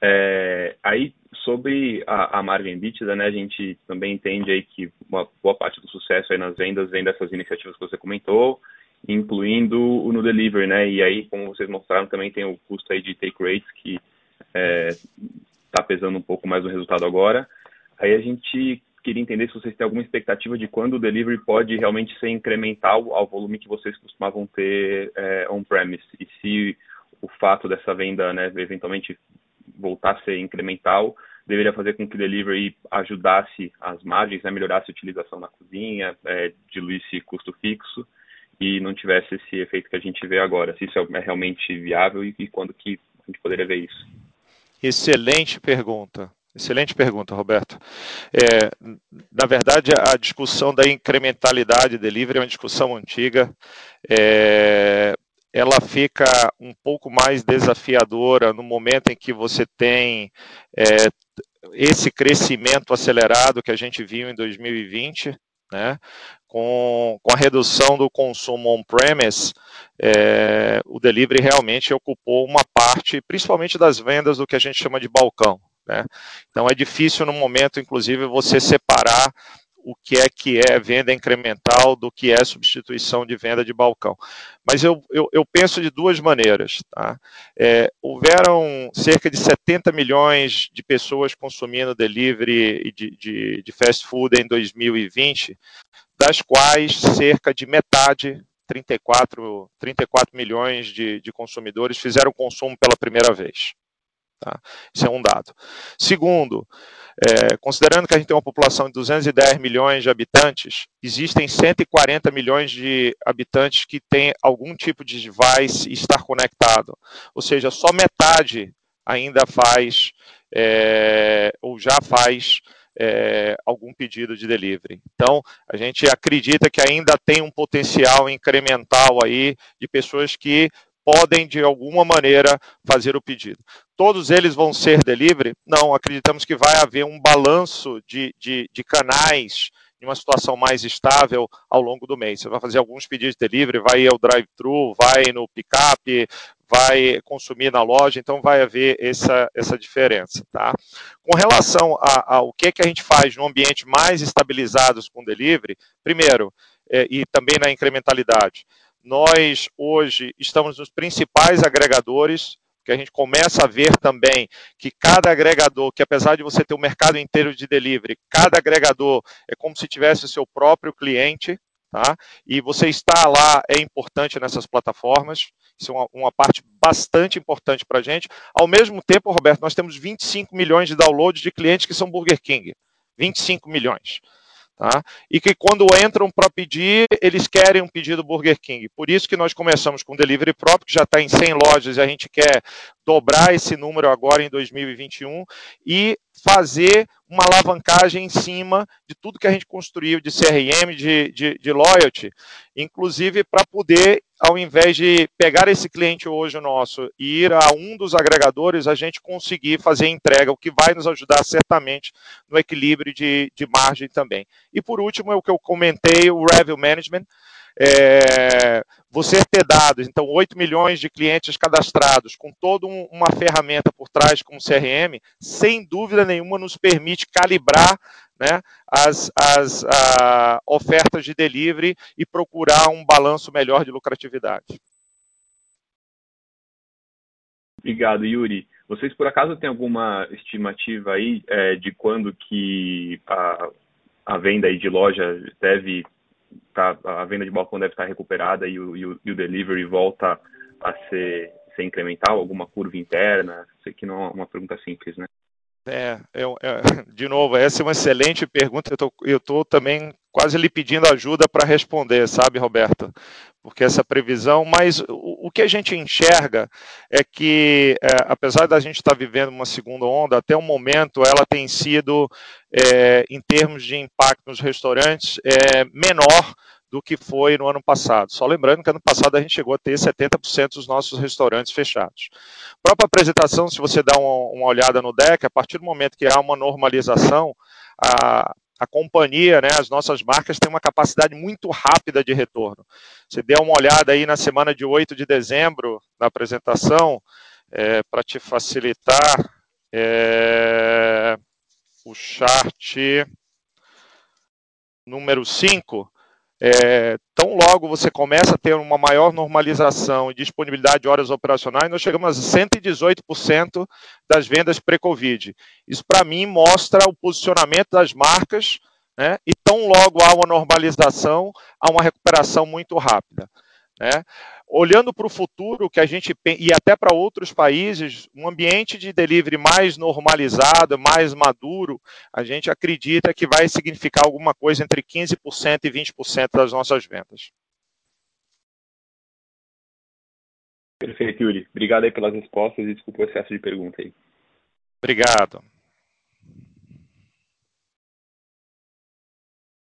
É, aí, sobre a, a margem EBITDA, né, a gente também entende aí que uma boa parte do sucesso aí nas vendas vem dessas iniciativas que você comentou, incluindo o no delivery, né? E aí, como vocês mostraram, também tem o custo aí de take rates que está é, tá pesando um pouco mais no resultado agora. Aí a gente queria entender se vocês têm alguma expectativa de quando o delivery pode realmente ser incremental ao volume que vocês costumavam ter é, on-premise e se o fato dessa venda, né, eventualmente voltar a ser incremental, deveria fazer com que o delivery ajudasse as margens, né, melhorasse a utilização na cozinha, é, diluísse custo fixo e não tivesse esse efeito que a gente vê agora. Se isso é realmente viável e, e quando que a gente poderia ver isso? Excelente pergunta. Excelente pergunta, Roberto. É, na verdade, a discussão da incrementalidade delivery é uma discussão antiga. É, ela fica um pouco mais desafiadora no momento em que você tem é, esse crescimento acelerado que a gente viu em 2020, né? Com, com a redução do consumo on-premise, é, o delivery realmente ocupou uma parte, principalmente das vendas do que a gente chama de balcão. Né? Então é difícil no momento, inclusive, você separar o que é que é venda incremental do que é substituição de venda de balcão. Mas eu, eu, eu penso de duas maneiras. Tá? É, houveram cerca de 70 milhões de pessoas consumindo delivery de, de, de fast food em 2020, das quais cerca de metade 34, 34 milhões de, de, consumidores fizeram consumo pela primeira vez. Tá? Isso é um dado. Segundo, é, considerando que a gente tem uma população de 210 milhões de habitantes, existem 140 milhões de habitantes que têm algum tipo de device e estar conectado. Ou seja, só metade ainda faz, é, ou já faz, é, algum pedido de delivery. Então, a gente acredita que ainda tem um potencial incremental aí de pessoas que podem, de alguma maneira, fazer o pedido. Todos eles vão ser delivery? Não, acreditamos que vai haver um balanço de, de, de canais em uma situação mais estável ao longo do mês. Você vai fazer alguns pedidos de delivery, vai ao drive-thru, vai no pick-up, vai consumir na loja, então vai haver essa, essa diferença. Tá? Com relação ao que, que a gente faz no ambiente mais estabilizados com delivery, primeiro, é, e também na incrementalidade, nós hoje estamos nos principais agregadores, que a gente começa a ver também que cada agregador, que apesar de você ter o mercado inteiro de delivery, cada agregador é como se tivesse o seu próprio cliente, tá? E você estar lá é importante nessas plataformas. Isso é uma, uma parte bastante importante para a gente. Ao mesmo tempo, Roberto, nós temos 25 milhões de downloads de clientes que são Burger King. 25 milhões. Tá? E que quando entram para pedir, eles querem um pedido Burger King. Por isso que nós começamos com Delivery próprio, que já está em 100 lojas e a gente quer dobrar esse número agora em 2021 e fazer uma alavancagem em cima de tudo que a gente construiu de CRM, de, de, de loyalty, inclusive para poder, ao invés de pegar esse cliente hoje nosso e ir a um dos agregadores, a gente conseguir fazer entrega, o que vai nos ajudar certamente no equilíbrio de, de margem também. E por último, é o que eu comentei, o Revenue Management, é, você ter dados, então 8 milhões de clientes cadastrados, com toda um, uma ferramenta por trás como CRM, sem dúvida nenhuma nos permite calibrar né, as, as a, ofertas de delivery e procurar um balanço melhor de lucratividade. Obrigado, Yuri. Vocês por acaso têm alguma estimativa aí é, de quando que a, a venda aí de loja deve tá, a venda de balcão deve estar recuperada e o, e o, e o delivery volta a ser, ser incremental, alguma curva interna? Sei que não é uma pergunta simples, né? É, é, é, de novo, essa é uma excelente pergunta. Eu estou também quase lhe pedindo ajuda para responder, sabe, Roberto? Porque essa previsão, mas o, o que a gente enxerga é que, é, apesar da gente estar tá vivendo uma segunda onda, até o momento ela tem sido, é, em termos de impacto nos restaurantes, é, menor do que foi no ano passado. Só lembrando que ano passado a gente chegou a ter 70% dos nossos restaurantes fechados. A própria apresentação, se você dá uma, uma, olhada no deck, a partir do momento que há uma normalização, a, a companhia, né, as nossas marcas têm uma capacidade muito rápida de retorno. Você deu uma olhada aí na semana de 8 de dezembro, na apresentação, é, para te facilitar, é, o chart número 5, é, tão logo você começa a ter uma maior normalização e disponibilidade de horas operacionais, nós chegamos a 118% das vendas pré-Covid. Isso, para mim, mostra o posicionamento das marcas, né, e tão logo há uma normalização, há uma recuperação muito rápida. Né? Olhando para o futuro, que a gente e até para outros países, um ambiente de delivery mais normalizado, mais maduro, a gente acredita que vai significar alguma coisa entre 15% e 20% das nossas vendas. Perfeito, Yuri. Obrigado aí pelas respostas e desculpa o excesso de pergunta aí. Obrigado.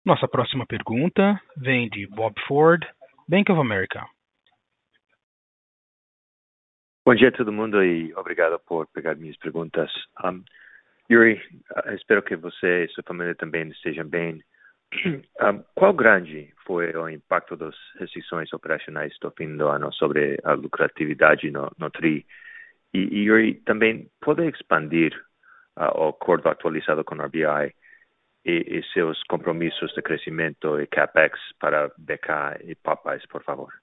Nossa próxima pergunta vem de Bob Ford, Bank of America. Bom dia a todo mundo e obrigado por pegar minhas perguntas. Um, Yuri, uh, espero que você e sua família também estejam bem. Um, qual grande foi o impacto das restrições operacionais do fim do ano sobre a lucratividade no, no TRI? E, e Yuri, também pode expandir uh, o acordo atualizado com a RBI e, e, seus compromissos de crescimento e CAPEX para BK e Popeyes, por favor.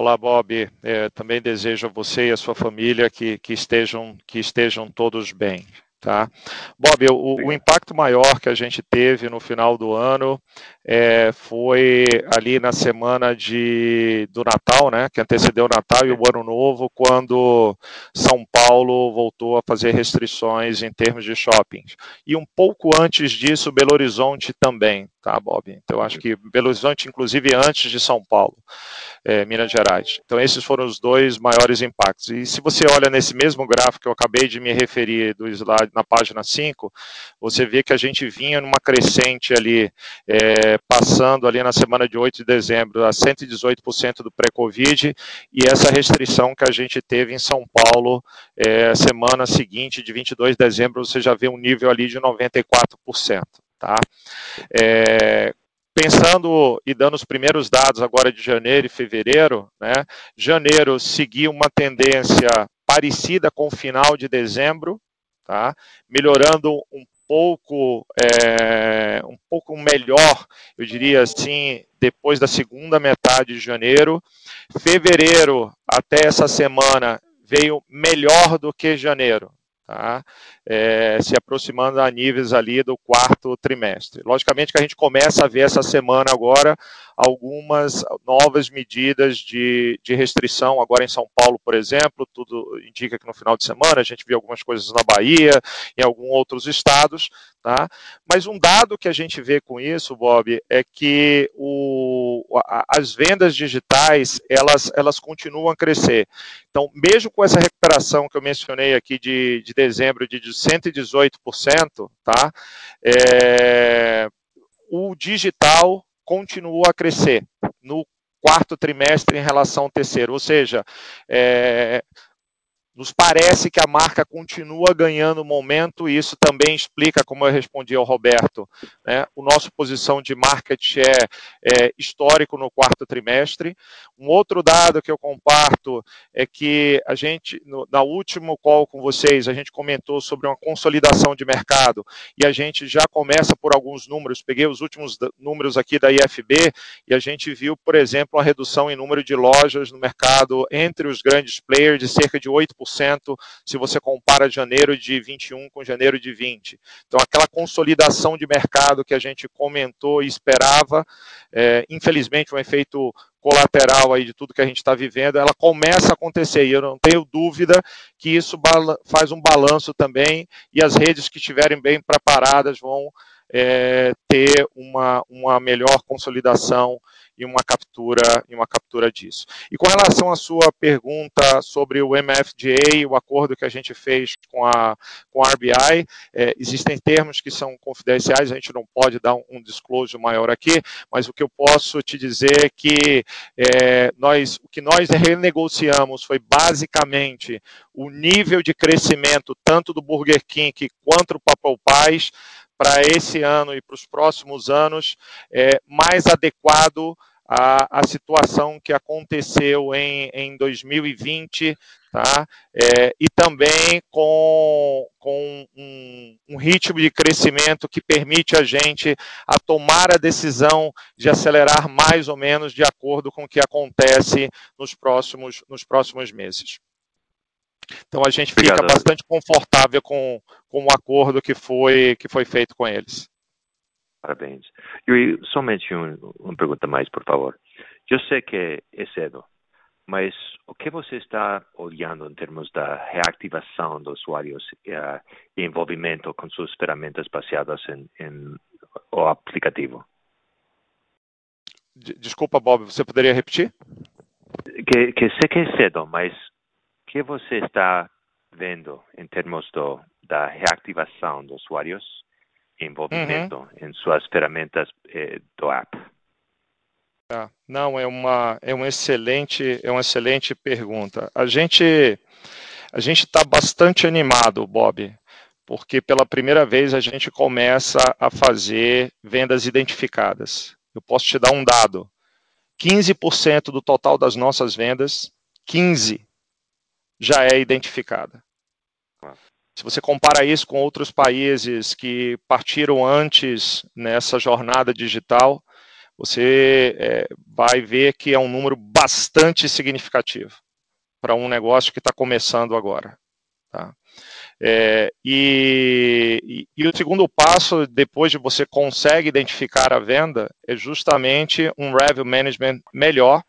Olá, Bob. É, também desejo a você e a sua família que, que, estejam, que estejam todos bem. Tá? Bob, o, o, impacto maior que a gente teve no final do ano é, foi ali na semana de, do Natal, né, que antecedeu o Natal e o Ano Novo, quando São Paulo voltou a fazer restrições em termos de shoppings. E um pouco antes disso, Belo Horizonte também, tá, Bob? Então, acho que Belo Horizonte, inclusive, antes de São Paulo, é, Minas Gerais. Então, esses foram os dois maiores impactos. E se você olha nesse mesmo gráfico que eu acabei de me referir do slide na página 5, você vê que a gente vinha numa crescente ali, é, passando ali na semana de 8 de dezembro a 118% do pré-Covid, e essa restrição que a gente teve em São Paulo, é, semana seguinte, de 22 de dezembro, você já vê um nível ali de 94%. Tá? É, pensando e dando os primeiros dados agora de janeiro e fevereiro, né, janeiro seguiu uma tendência parecida com o final de dezembro, tá? melhorando um pouco, é, um pouco melhor, eu diria assim, depois da segunda metade de janeiro. Fevereiro, até essa semana, veio melhor do que janeiro tá? É, se aproximando a níveis ali do quarto trimestre. Logicamente que a gente começa a ver essa semana agora algumas novas medidas de, de restrição, agora em São Paulo, por exemplo, tudo indica que no final de semana a gente viu algumas coisas na Bahia, em alguns outros estados, tá? Mas um dado que a gente vê com isso, Bob, é que o, as vendas digitais, elas, elas continuam a crescer. Então, mesmo com essa recuperação que eu mencionei aqui de, de dezembro de 118%, tá? É, o digital continua a crescer no quarto trimestre em relação ao terceiro, ou seja, é, nos parece que a marca continua ganhando momento, e isso também explica, como eu respondi ao Roberto, né, o nosso posição de market share é, histórico no quarto trimestre. Um outro dado que eu comparto é que a gente, no, na último call com vocês, a gente comentou sobre uma consolidação de mercado, e a gente já começa por alguns números, peguei os últimos números aqui da IFB, e a gente viu, por exemplo, a redução em número de lojas no mercado entre os grandes players de cerca de 8%, se você compara janeiro de 21 com janeiro de 20. Então, aquela consolidação de mercado que a gente comentou e esperava, é, infelizmente, um efeito colateral aí de tudo que a gente está vivendo, ela começa a acontecer e eu não tenho dúvida que isso faz um balanço também e as redes que estiverem bem preparadas vão é, ter uma, uma melhor consolidação e uma captura e uma captura disso. E com relação à sua pergunta sobre o MFGA, o acordo que a gente fez com a, com a RBI, é, existem termos que são confidenciais, a gente não pode dar um, um disclosure maior aqui, mas o que eu posso te dizer é que é, nós, o que nós renegociamos foi basicamente o nível de crescimento tanto do Burger King quanto do Papel Pies para esse ano e para os próximos anos é, mais adequado à, à situação que aconteceu em, em 2020, tá? É, e também com, com um, um, ritmo de crescimento que permite a gente a tomar a decisão de acelerar mais ou menos de acordo com o que acontece nos próximos, nos próximos meses. Então a gente fica Obrigado. bastante confortável com, com o acordo que foi, que foi feito com eles. Parabéns. E somente um, uma pergunta mais, por favor. Eu sei que é cedo, mas o que você está olhando em termos da reativação dos usuários uh, e envolvimento com suas ferramentas baseadas em, em o aplicativo? Desculpa, Bob, você poderia repetir? Que, que sei que é cedo, mas que você está vendo em termos do, da reativação dos usuários envolvimento uhum. em suas ferramentas eh, do app? Ah, não, é uma, é, um excelente, é uma excelente pergunta. A gente a gente está bastante animado, Bob, porque pela primeira vez a gente começa a fazer vendas identificadas. Eu posso te dar um dado. 15% do total das nossas vendas, 15 já é identificada. Se você compara isso com outros países que partiram antes nessa jornada digital, você é, vai ver que é um número bastante significativo para um negócio que está começando agora. Tá? É, e, e, e, o segundo passo, depois de você consegue identificar a venda, é justamente um revenue management melhor.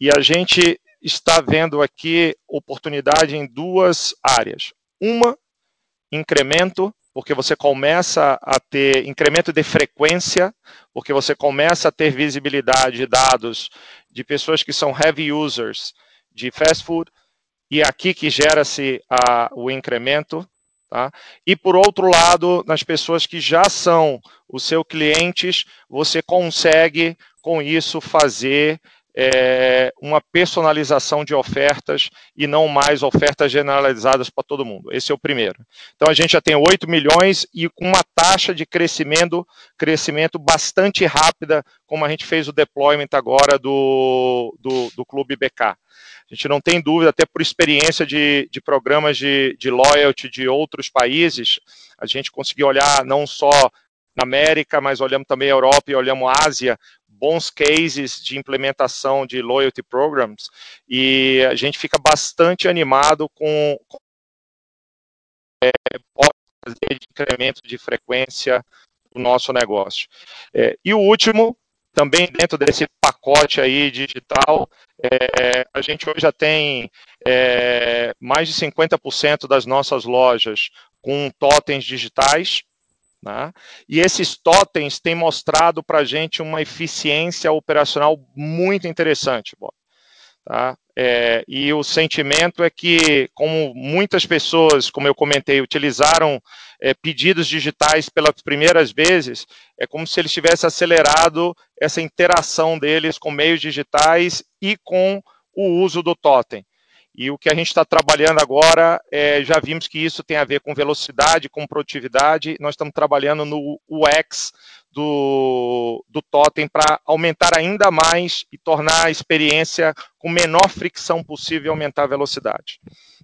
E a gente está vendo aqui oportunidade em duas áreas. Uma, incremento, porque você começa a ter incremento de frequência, porque você começa a ter visibilidade de dados de pessoas que são heavy users de fast food, e é aqui que gera-se o incremento. Tá? E por outro lado, nas pessoas que já são os seus clientes, você consegue com isso fazer é, uma personalização de ofertas e não mais ofertas generalizadas para todo mundo. Esse é o primeiro. Então a gente já tem 8 milhões e com uma taxa de crescimento, crescimento bastante rápida, como a gente fez o deployment agora do, do, do Clube BK. A gente não tem dúvida, até por experiência de, de programas de, de loyalty de outros países, a gente conseguiu olhar não só na América, mas olhamos também a Europa e olhamos a Ásia, bons cases de implementação de loyalty programs e a gente fica bastante animado com, com é, fazer incremento de frequência do nosso negócio. É, e o último, também dentro desse pacote aí digital, é, a gente hoje já tem é, mais de 50% das nossas lojas com totens digitais, né? E esses totens têm mostrado para a gente uma eficiência operacional muito interessante, Bob. Tá? É, e o sentimento é que, como muitas pessoas, como eu comentei, utilizaram é, pedidos digitais pelas primeiras vezes, é como se eles tivessem acelerado essa interação deles com meios digitais e com o uso do totem. E o que a gente está trabalhando agora, é, já vimos que isso tem a ver com velocidade, com produtividade. Nós estamos trabalhando no UX do, do Totem para aumentar ainda mais e tornar a experiência com menor fricção possível e aumentar a velocidade.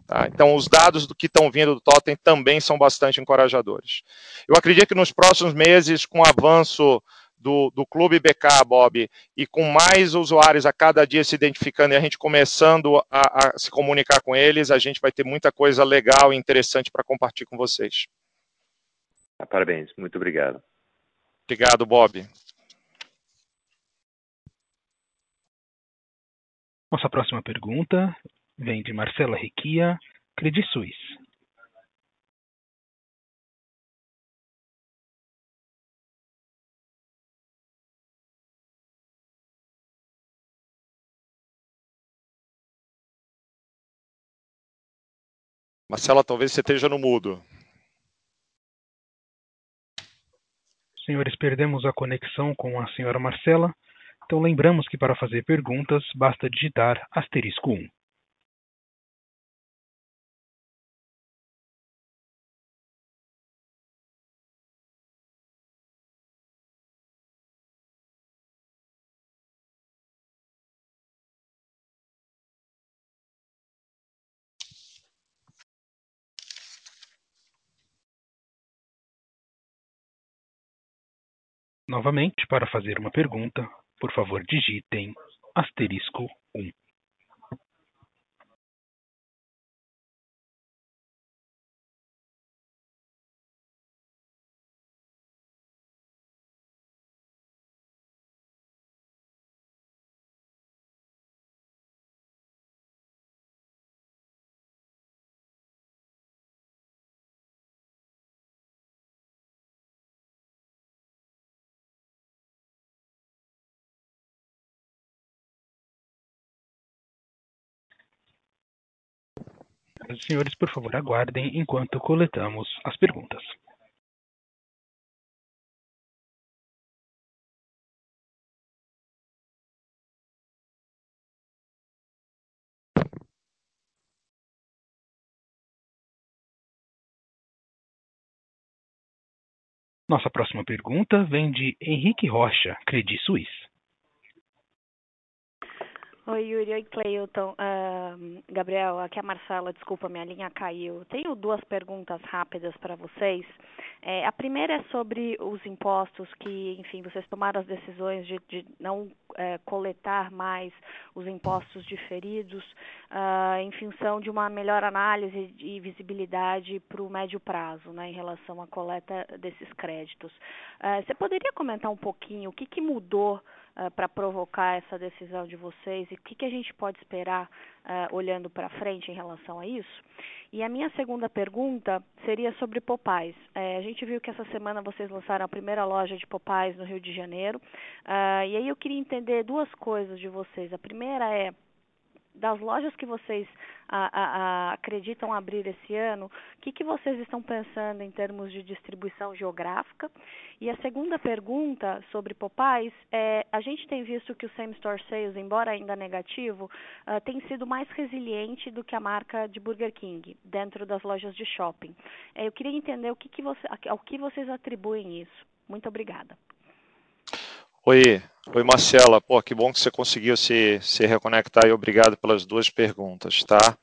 Tá? Então, os dados do que estão vindo do Totem também são bastante encorajadores. Eu acredito que nos próximos meses, com o avanço do, do Clube BK, Bob, e com mais usuários a cada dia se identificando e a gente começando a, a se comunicar com eles, a gente vai ter muita coisa legal e interessante para compartilhar com vocês. Ah, parabéns, muito obrigado. Obrigado, Bob. Nossa próxima pergunta vem de Marcela Requia, Credit Suisse. Marcela, talvez você esteja no mudo. Senhores, perdemos a conexão com a senhora Marcela, então lembramos que para fazer perguntas basta digitar asterisco 1. Novamente, para fazer uma pergunta, por favor digitem asterisco um. Senhores, por favor, aguardem enquanto coletamos as perguntas. Nossa próxima pergunta vem de Henrique Rocha, Credit Suisse. Oi, Yuri. Oi, Cleilton. Uh, Gabriel, aqui é a Marcela. Desculpa, minha linha caiu. Tenho duas perguntas rápidas para vocês. É, a primeira é sobre os impostos que, enfim, vocês tomaram as decisões de, de não é, coletar mais os impostos diferidos uh, em função de uma melhor análise e visibilidade para o médio prazo, né, em relação à coleta desses créditos. Uh, você poderia comentar um pouquinho o que, que mudou uh, para provocar essa decisão de vocês e o que, que a gente pode esperar uh, olhando para frente em relação a isso? E a minha segunda pergunta seria sobre Popais. É, a gente viu que essa semana vocês lançaram a primeira loja de Popais no Rio de Janeiro. Uh, e aí eu queria entender duas coisas de vocês. A primeira é das lojas que vocês a, a, a, acreditam abrir esse ano, o que, que vocês estão pensando em termos de distribuição geográfica? E a segunda pergunta sobre Popais é, a gente tem visto que o same store sales, embora ainda negativo, uh, tem sido mais resiliente do que a marca de Burger King dentro das lojas de shopping. É, eu queria entender o que, que você, ao que vocês atribuem isso. Muito obrigada. Oi, oi Marcela, pô, que bom que você conseguiu se, se reconectar e obrigado pelas duas perguntas, tá?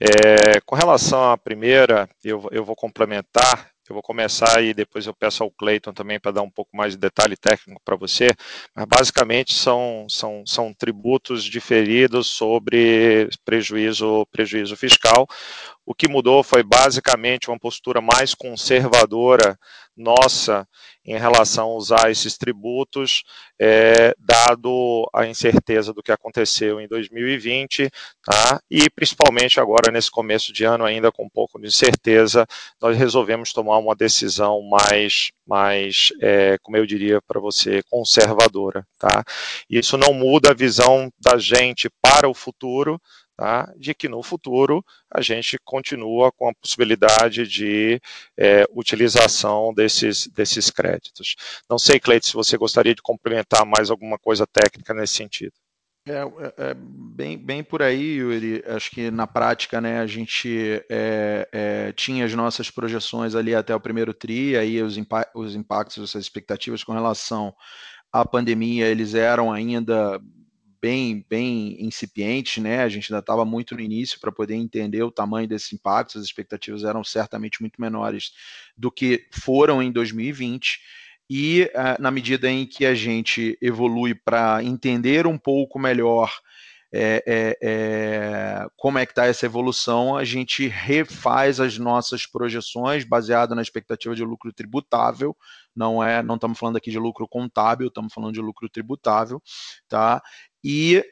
É, com relação à primeira, eu, eu vou complementar, eu vou começar e depois eu peço ao Clayton também para dar um pouco mais de detalhe técnico para você, mas basicamente são, são, são tributos diferidos sobre prejuízo, prejuízo fiscal. O que mudou foi basicamente uma postura mais conservadora nossa em relação a usar esses tributos, é, dado a incerteza do que aconteceu em 2020, tá? e principalmente agora nesse começo de ano, ainda com um pouco de incerteza, nós resolvemos tomar uma decisão mais, mais é, como eu diria para você, conservadora. Tá? Isso não muda a visão da gente para o futuro, tá? de que no futuro a gente continua com a possibilidade de é, utilização desses, desses créditos. Não sei, Cleide, se você gostaria de complementar mais alguma coisa técnica nesse sentido. É, é, é, bem, bem por aí, Yuri. Acho que na prática, né, a gente é, é, tinha as nossas projeções ali até o primeiro TRI, aí os, impa os impactos, as expectativas com relação à pandemia, eles eram ainda bem, bem incipientes, né? A gente ainda estava muito no início para poder entender o tamanho desses impactos, as expectativas eram certamente muito menores do que foram em 2020. E uh, na medida em que a gente evolui para entender um pouco melhor é, é, é, como é que está essa evolução, a gente refaz as nossas projeções baseado na expectativa de lucro tributável, não é, não estamos falando aqui de lucro contábil, estamos falando de lucro tributável, tá? E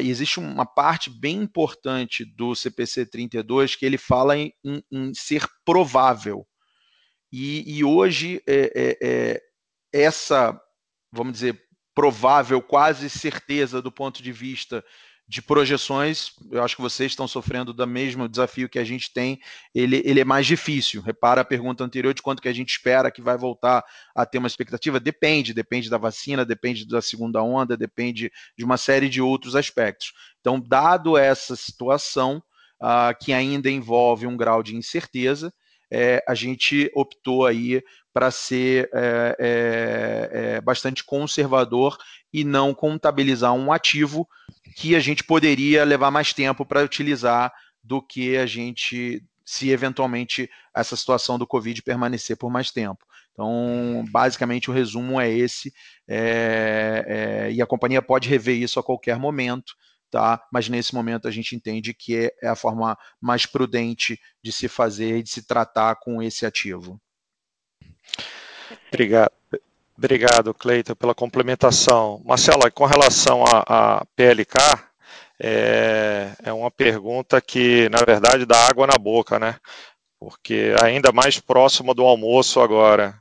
existe uma parte bem importante do CPC 32 que ele fala em, em, em ser provável. E, e hoje é, é, é, essa, vamos dizer, provável, quase certeza do ponto de vista de projeções, eu acho que vocês estão sofrendo do mesmo desafio que a gente tem, ele, ele é mais difícil. Repara a pergunta anterior de quanto que a gente espera que vai voltar a ter uma expectativa. Depende, depende da vacina, depende da segunda onda, depende de uma série de outros aspectos. Então, dado essa situação, uh, que ainda envolve um grau de incerteza, é, a gente optou aí para ser é, é, é, bastante conservador e não contabilizar um ativo que a gente poderia levar mais tempo para utilizar do que a gente, se eventualmente essa situação do Covid permanecer por mais tempo. Então, basicamente, o resumo é esse, é, é, e a companhia pode rever isso a qualquer momento tá? Mas nesse momento a gente entende que é, é a forma mais prudente de se fazer e de se tratar com esse ativo. Obrigado. Obrigado, Cleiton, pela complementação. Marcela, com relação à PLK, é, é, uma pergunta que, na verdade, dá água na boca, né? Porque ainda mais próximo do almoço agora.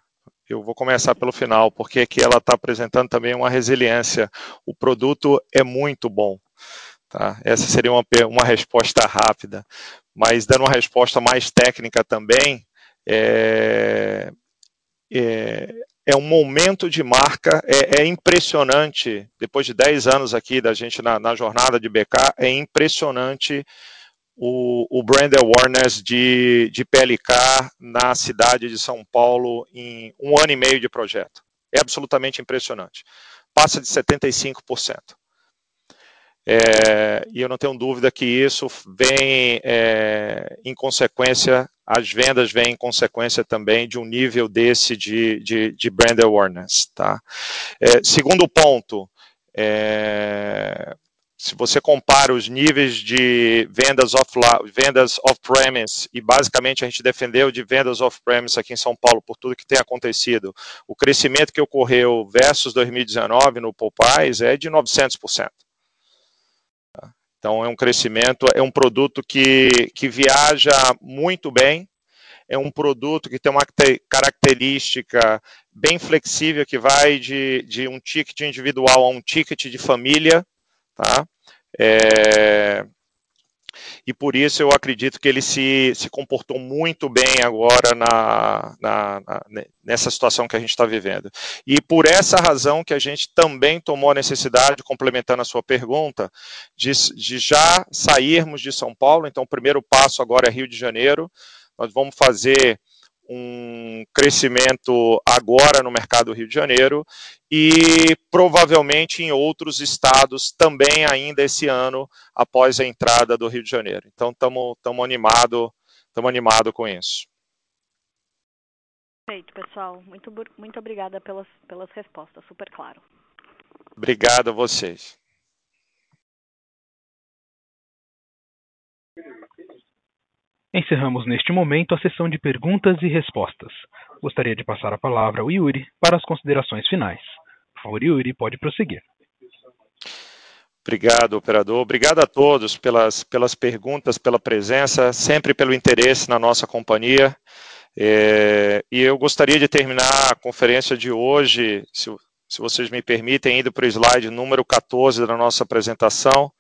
Eu vou começar pelo final, porque aqui ela está apresentando também uma resiliência. O produto é muito bom. Tá? Essa seria uma, uma resposta rápida, mas dando uma resposta mais técnica também, é, é, é um momento de marca, é, é, impressionante, depois de 10 anos aqui da gente na, na jornada de BK, é impressionante o, o, brand awareness de, de PLK na cidade de São Paulo em um ano e meio de projeto. É absolutamente impressionante. Passa de 75%. É, e eu não tenho dúvida que isso vem é, em consequência, as vendas vêm em consequência também de um nível desse de, de, de brand awareness. Tá? É, segundo ponto, é, se você compara os níveis de vendas off vendas off-premise e basicamente a gente defendeu de vendas off-premise aqui em São Paulo por tudo que tem acontecido, o crescimento que ocorreu versus 2019 no Popeyes é de 900%. Então é um crescimento, é um produto que, que viaja muito bem, é um produto que tem uma característica bem flexível que vai de, de um ticket individual a um ticket de família, tá? É, e por isso eu acredito que ele se, se comportou muito bem agora na, na, na nessa situação que a gente está vivendo. E por essa razão que a gente também tomou a necessidade, complementando a sua pergunta, de, de já sairmos de São Paulo. Então, o primeiro passo agora é Rio de Janeiro. Nós vamos fazer um crescimento agora no mercado do Rio de Janeiro e provavelmente em outros estados também ainda esse ano após a entrada do Rio de Janeiro. Então estamos animados estamos animado com isso. Perfeito, pessoal. Muito, muito obrigada pelas, pelas respostas, super claro. Obrigado a vocês. Encerramos neste momento a sessão de perguntas e respostas. Gostaria de passar a palavra ao Yuri para as considerações finais. Por favor, Yuri, pode prosseguir. Obrigado, operador. Obrigado a todos pelas, pelas perguntas, pela presença, sempre pelo interesse na nossa companhia. É, e eu gostaria de terminar a conferência de hoje, se, se vocês me permitem, indo para o slide número 14 da nossa apresentação,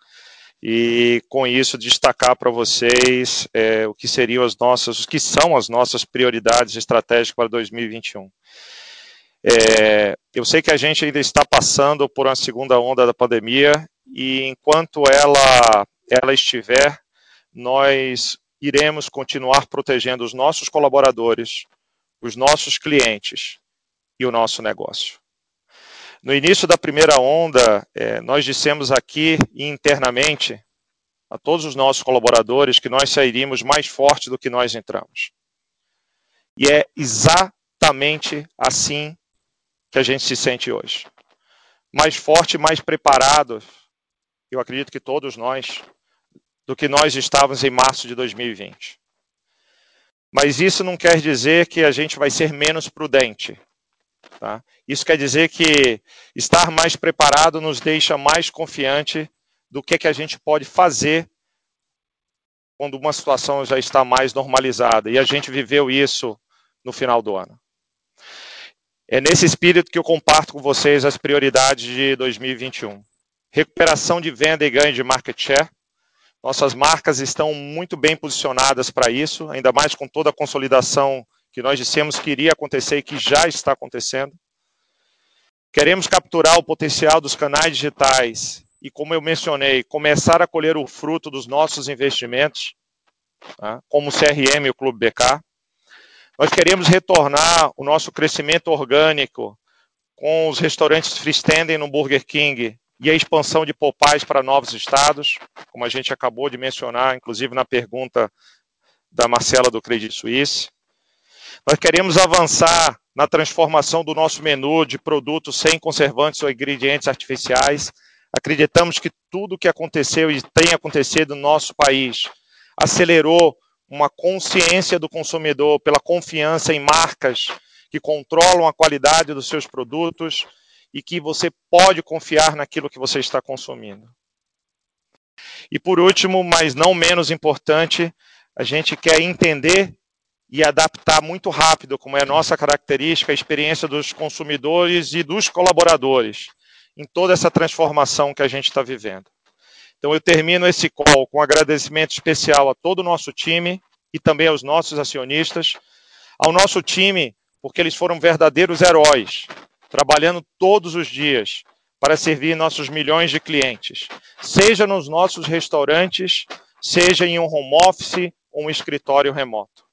e com isso destacar para vocês é, o que seriam as nossas, o que são as nossas prioridades estratégicas para 2021. É, eu sei que a gente ainda está passando por uma segunda onda da pandemia e enquanto ela ela estiver, nós iremos continuar protegendo os nossos colaboradores, os nossos clientes e o nosso negócio. No início da primeira onda, é, nós dissemos aqui internamente a todos os nossos colaboradores que nós sairíamos mais forte do que nós entramos. E é exatamente assim que a gente se sente hoje. Mais forte, mais preparado, eu acredito que todos nós, do que nós estávamos em março de 2020. Mas isso não quer dizer que a gente vai ser menos prudente. Tá? Isso quer dizer que estar mais preparado nos deixa mais confiante do que, que a gente pode fazer quando uma situação já está mais normalizada. E a gente viveu isso no final do ano. É nesse espírito que eu comparto com vocês as prioridades de 2021. recuperação de venda e ganho de market share. Nossas marcas estão muito bem posicionadas para isso, ainda mais com toda a consolidação que nós dissemos que iria acontecer e que já está acontecendo. Queremos capturar o potencial dos canais digitais e, como eu mencionei, começar a colher o fruto dos nossos investimentos, tá? como o CRM e o Clube BK. Nós queremos retornar o nosso crescimento orgânico com os restaurantes freestanding no Burger King e a expansão de Popais para novos estados, como a gente acabou de mencionar, inclusive na pergunta da Marcela do Credit Suisse. Nós queremos avançar na transformação do nosso menu de produtos sem conservantes ou ingredientes artificiais. Acreditamos que tudo o que aconteceu e tem acontecido no nosso país acelerou uma consciência do consumidor pela confiança em marcas que controlam a qualidade dos seus produtos e que você pode confiar naquilo que você está consumindo. E por último, mas não menos importante, a gente quer entender e adaptar muito rápido, como é a nossa característica, a experiência dos consumidores e dos colaboradores em toda essa transformação que a gente está vivendo. Então eu termino esse call com um agradecimento especial a todo o nosso time e também aos nossos acionistas, ao nosso time, porque eles foram verdadeiros heróis, trabalhando todos os dias para servir nossos milhões de clientes, seja nos nossos restaurantes, seja em um home office ou um escritório remoto.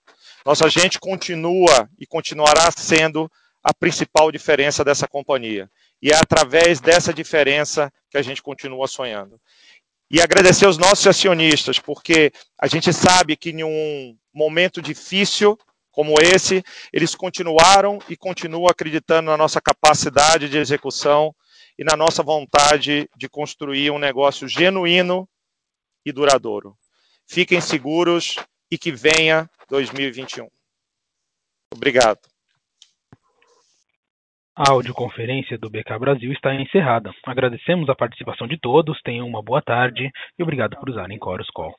Nossa gente continua e continuará sendo a principal diferença dessa companhia. E é através dessa diferença que a gente continua sonhando. E agradecer aos nossos acionistas, porque a gente sabe que em um momento difícil como esse, eles continuaram e continuam acreditando na nossa capacidade de execução e na nossa vontade de construir um negócio genuíno e duradouro. Fiquem seguros e que venha 2021. Obrigado. A audioconferência do BK Brasil está encerrada. Agradecemos a participação de todos, tenham uma boa tarde e obrigado por usarem Chorus Call.